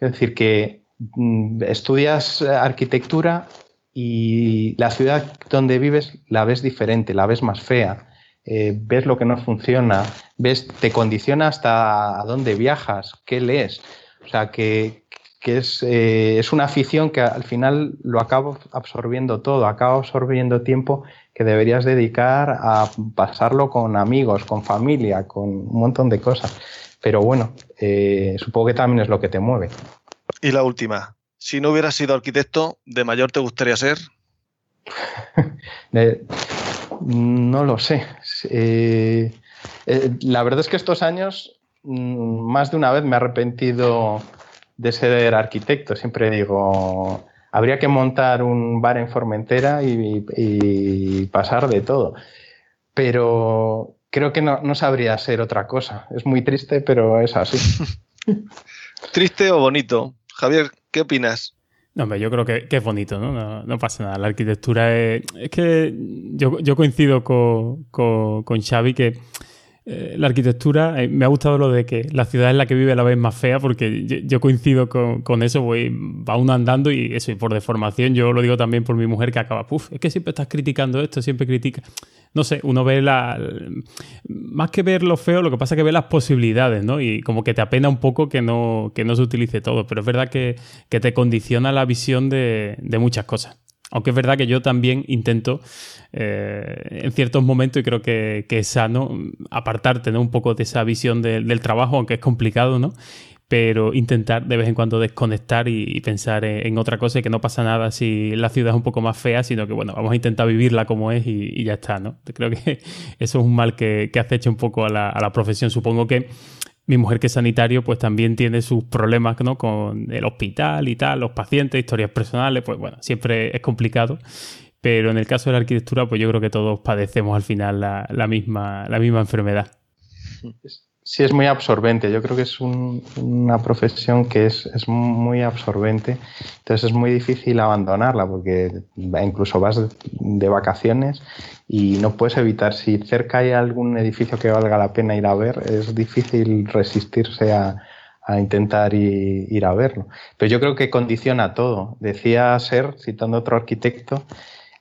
decir que mm, estudias arquitectura y la ciudad donde vives la ves diferente, la ves más fea, eh, ves lo que no funciona, ves, te condiciona hasta a dónde viajas, qué lees. O sea, que, es, eh, es, una afición que al final lo acabo absorbiendo todo, acaba absorbiendo tiempo que deberías dedicar a pasarlo con amigos, con familia, con un montón de cosas. Pero bueno, eh, supongo que también es lo que te mueve. Y la última, si no hubieras sido arquitecto, ¿de mayor te gustaría ser? no lo sé. Eh, eh, la verdad es que estos años, mm, más de una vez me he arrepentido de ser arquitecto. Siempre digo, habría que montar un bar en Formentera y, pasar de todo. Pero creo que no, sabría ser otra cosa. Es muy triste, pero es así. ¿Triste o bonito? Javier, ¿qué opinas? No, yo creo que, es bonito, ¿no? ¿no? pasa nada. La arquitectura es. Es que yo, coincido con, con, con Xavi que eh, la arquitectura, eh, me ha gustado lo de que la ciudad en la que vive la vez más fea, porque yo, coincido con, eso, voy, va uno andando y eso, y por deformación, yo lo digo también por mi mujer que acaba, puf, es que siempre estás criticando esto, siempre critica. No sé, uno ve la. Más que ver lo feo, lo que pasa es que ve las posibilidades, ¿no? Y como que te apena un poco que no, que no se utilice todo, pero es verdad que, te condiciona la visión de muchas cosas. Aunque es verdad que yo también intento eh, en ciertos momentos, y creo que, es sano, apartarte un poco de esa visión del trabajo, aunque es complicado, ¿no? Pero intentar de vez en cuando desconectar y, pensar en, otra cosa y que no pasa nada si la ciudad es un poco más fea, sino que bueno, vamos a intentar vivirla como es y, ya está, ¿no? Creo que eso es un mal que, que acecha un poco a la, a la profesión. Supongo que mi mujer que es sanitario, pues también tiene sus problemas ¿no? con el hospital y tal, los pacientes, historias personales, pues bueno, siempre es complicado. Pero en el caso de la arquitectura, pues yo creo que todos padecemos al final la, la misma, la misma enfermedad. Sí, es muy absorbente. Yo creo que es una profesión que es, es, muy absorbente. Entonces es muy difícil abandonarla porque incluso vas de, vacaciones y no puedes evitar. Si cerca hay algún edificio que valga la pena ir a ver, es difícil resistirse a, a intentar ir a verlo. Pero yo creo que condiciona todo. Decía Ser, citando otro arquitecto,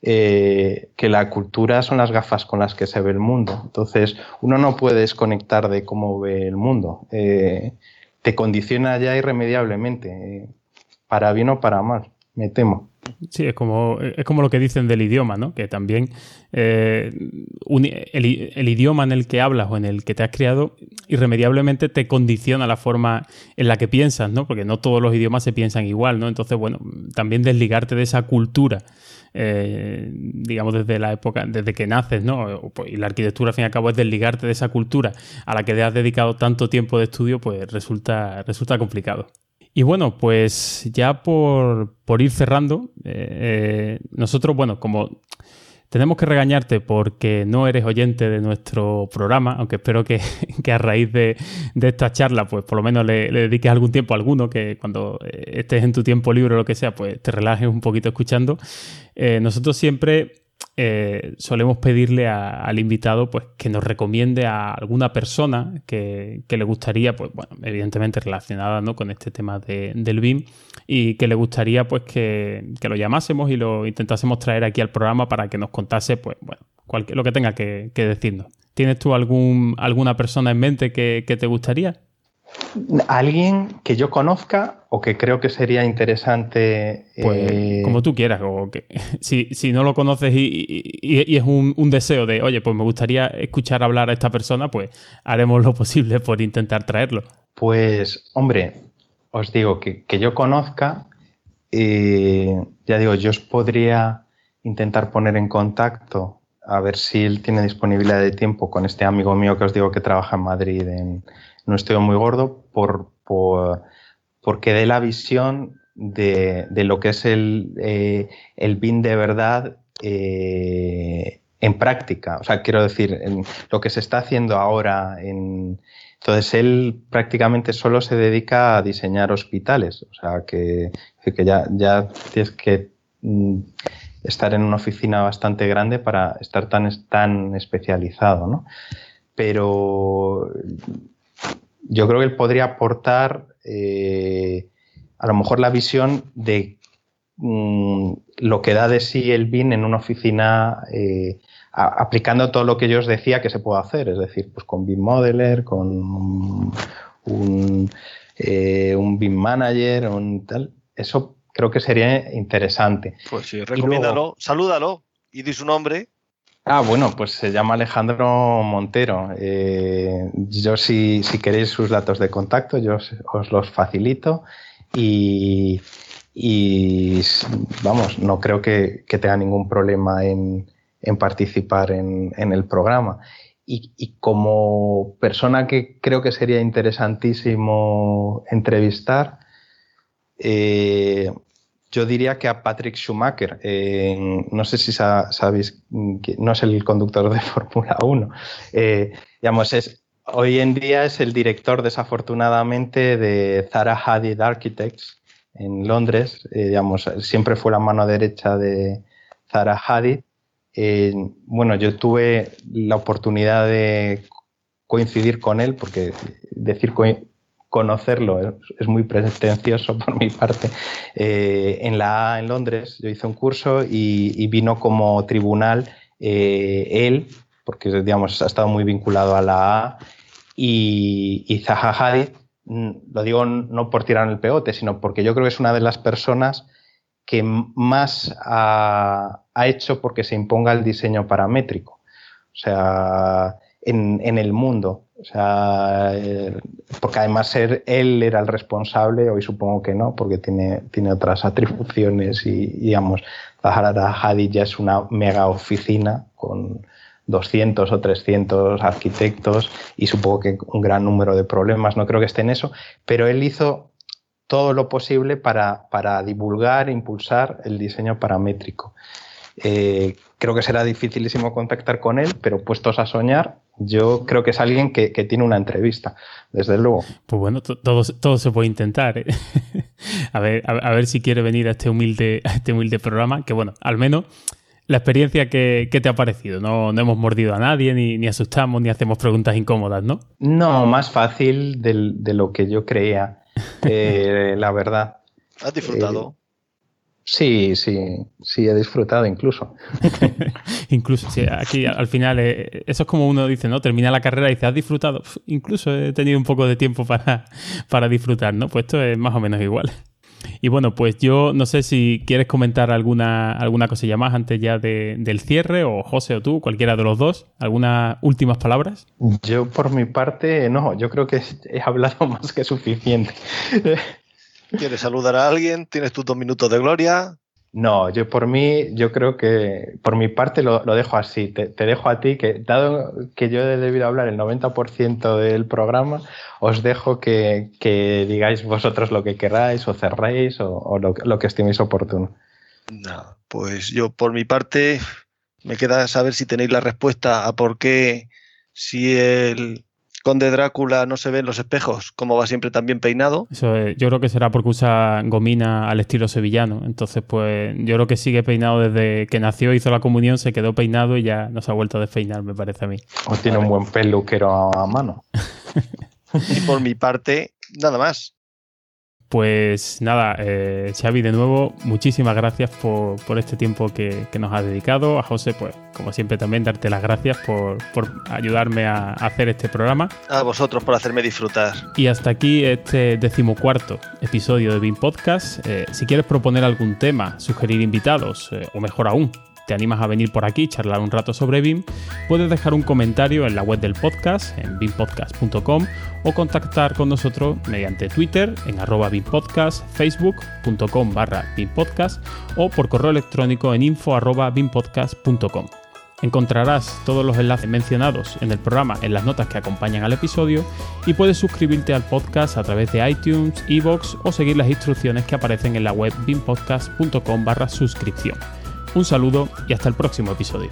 eh, que la cultura son las gafas con las que se ve el mundo. Entonces, uno no puede desconectar de cómo ve el mundo. Eh, te condiciona ya irremediablemente, eh, para bien o para mal, me temo. Sí, es como, es como lo que dicen del idioma, ¿no? Que también el, el, idioma en el que hablas o en el que te has criado irremediablemente te condiciona la forma en la que piensas, ¿no? Porque no todos los idiomas se piensan igual, ¿no? Entonces, bueno, también desligarte de esa cultura eh, digamos, desde la época, desde que naces, ¿no? Pues, y la arquitectura, al fin y al cabo, es desligarte de esa cultura a la que te has dedicado tanto tiempo de estudio, pues resulta, resulta complicado. Y bueno, pues ya por, ir cerrando, eh, eh, nosotros, bueno, como tenemos que regañarte porque no eres oyente de nuestro programa, aunque espero que, a raíz de, esta charla, pues por lo menos le, dediques algún tiempo a alguno, que cuando eh, estés en tu tiempo libre o lo que sea, pues te relajes un poquito escuchando. Eh, nosotros siempre eh, solemos pedirle al invitado pues, que nos recomiende a alguna persona que, le gustaría, pues, bueno, evidentemente relacionada ¿no? con este tema del BIM y que le gustaría pues, que, lo llamásemos y lo intentásemos traer aquí al programa para que nos contase pues, bueno, lo que tenga que, decirnos. ¿Tienes tú algún, alguna persona en mente que te gustaría? Alguien que yo conozca o que creo que sería interesante. Pues, eh, como tú quieras. O que, si, no lo conoces y, es un, deseo de, oye, pues me gustaría escuchar hablar a esta persona, pues haremos lo posible por intentar traerlo. Pues, hombre, os digo que, yo conozca, eh, ya digo, yo os podría intentar poner en contacto a ver si él tiene disponibilidad de tiempo con este amigo mío que os digo que trabaja en Madrid en no estoy muy gordo por, porque dé la visión de, lo que es el, eh, el BIN de verdad eh, en práctica. O sea, quiero decir, lo que se está haciendo ahora en... Entonces, él prácticamente solo se dedica a diseñar hospitales. O sea, que, que ya, ya tienes que mm, estar en una oficina bastante grande para estar tan, tan especializado, ¿no? Pero yo creo que él podría aportar eh, a lo mejor la visión de mm, lo que da de sí el BIN en una oficina eh, aplicando todo lo que yo os decía que se puede hacer, es decir, pues con BIM Modeler, con un, eh, un BIM Manager, un tal. Eso creo que sería interesante. Pues sí, recomiéndalo, salúdalo y di su nombre. Ah, bueno, pues se llama Alejandro Montero. Eh, yo si, si, queréis sus datos de contacto, yo os, los facilito y, vamos, no creo que tenga ningún problema en, en participar en, el programa. Y, como persona que creo que sería interesantísimo entrevistar, eh, yo diría que a Patrick Schumacher. no sé si sabéis, que no es el conductor de Fórmula 1. Eh, digamos, es, hoy en día es el director, desafortunadamente, de Zara Hadid Architects en Londres. Eh, digamos, siempre fue la mano derecha de Zara Hadid bueno, yo tuve la oportunidad de coincidir con él, porque decir conocerlo es, muy pretencioso por mi parte. Eh, en la A en Londres yo hice un curso y, vino como tribunal eh, él, porque digamos ha estado muy vinculado a la A, y, y Zaha Hadid, mm, lo digo no por tirar el peote, sino porque yo creo que es una de las personas que más ha, hecho porque se imponga el diseño paramétrico. O sea, en, el mundo. O sea, eh, porque además él era el responsable, hoy supongo que no, porque tiene, tiene otras atribuciones y, digamos, Zahara Hadid ya es una mega oficina con 200 o 300 arquitectos y supongo que un gran número de problemas, no creo que esté en eso, pero él hizo todo lo posible para, para divulgar e impulsar el diseño paramétrico. Eh, creo que será dificilísimo contactar con él, pero puestos a soñar, yo creo que es alguien que, tiene una entrevista, desde luego. Pues bueno, todo, todo se puede intentar. ¿eh? a, ver, a, ver si quiere venir a este humilde, a este humilde programa, que bueno, al menos la experiencia que, te ha parecido. No, no, hemos mordido a nadie, ni, ni, asustamos, ni hacemos preguntas incómodas, ¿no? No, más fácil de lo que yo creía. Eh, la verdad. ¿Has disfrutado? Sí, sí, sí, he disfrutado incluso. incluso, sí, aquí al final, eh, eso es como uno dice, ¿no? Termina la carrera y dice, ¿has disfrutado? incluso he tenido un poco de tiempo para, para disfrutar, ¿no? Pues esto es más o menos igual. Y bueno, pues yo no sé si quieres comentar alguna, alguna cosilla más antes ya del cierre, o José o tú, cualquiera de los dos. ¿Algunas últimas palabras? Yo por mi parte, no, yo creo que he hablado más que suficiente. ¿Quieres saludar a alguien? ¿Tienes tus dos minutos de gloria? No, yo por mí, yo creo que por mi parte lo, dejo así. Te, dejo a ti, que dado que yo he debido hablar el 90% del programa, os dejo que, digáis vosotros lo que queráis o cerréis o, lo, lo, que estiméis oportuno. No, pues yo por mi parte me queda saber si tenéis la respuesta a por qué si el Conde Drácula no se ve en los espejos, como va siempre tan bien peinado. Eso yo creo que será porque usa gomina al estilo sevillano. Entonces, pues yo creo que sigue peinado desde que nació, hizo la comunión, se quedó peinado y ya no se ha vuelto a despeinar, me parece a mí. O tiene un buen peluquero a mano. y por mi parte, nada más. Pues nada, eh, Xavi, de nuevo, muchísimas gracias por, este tiempo que, nos has dedicado. A José, pues como siempre también darte las gracias por, ayudarme a, hacer este programa. A vosotros por hacerme disfrutar. Y hasta aquí este decimocuarto episodio de BIM Podcast. Eh, si quieres proponer algún tema, sugerir invitados, eh, o mejor aún, te animas a venir por aquí, charlar un rato sobre BIM, puedes dejar un comentario en la web del podcast, en bimpodcast.com, o contactar con nosotros mediante Twitter, en arroba bimpodcast, facebook.com barra bimpodcast, o por correo electrónico en info arroba. Encontrarás todos los enlaces mencionados en el programa en las notas que acompañan al episodio y puedes suscribirte al podcast a través de iTunes, iVoox o seguir las instrucciones que aparecen en la web bimpodcast.com barra suscripción. Un saludo y hasta el próximo episodio.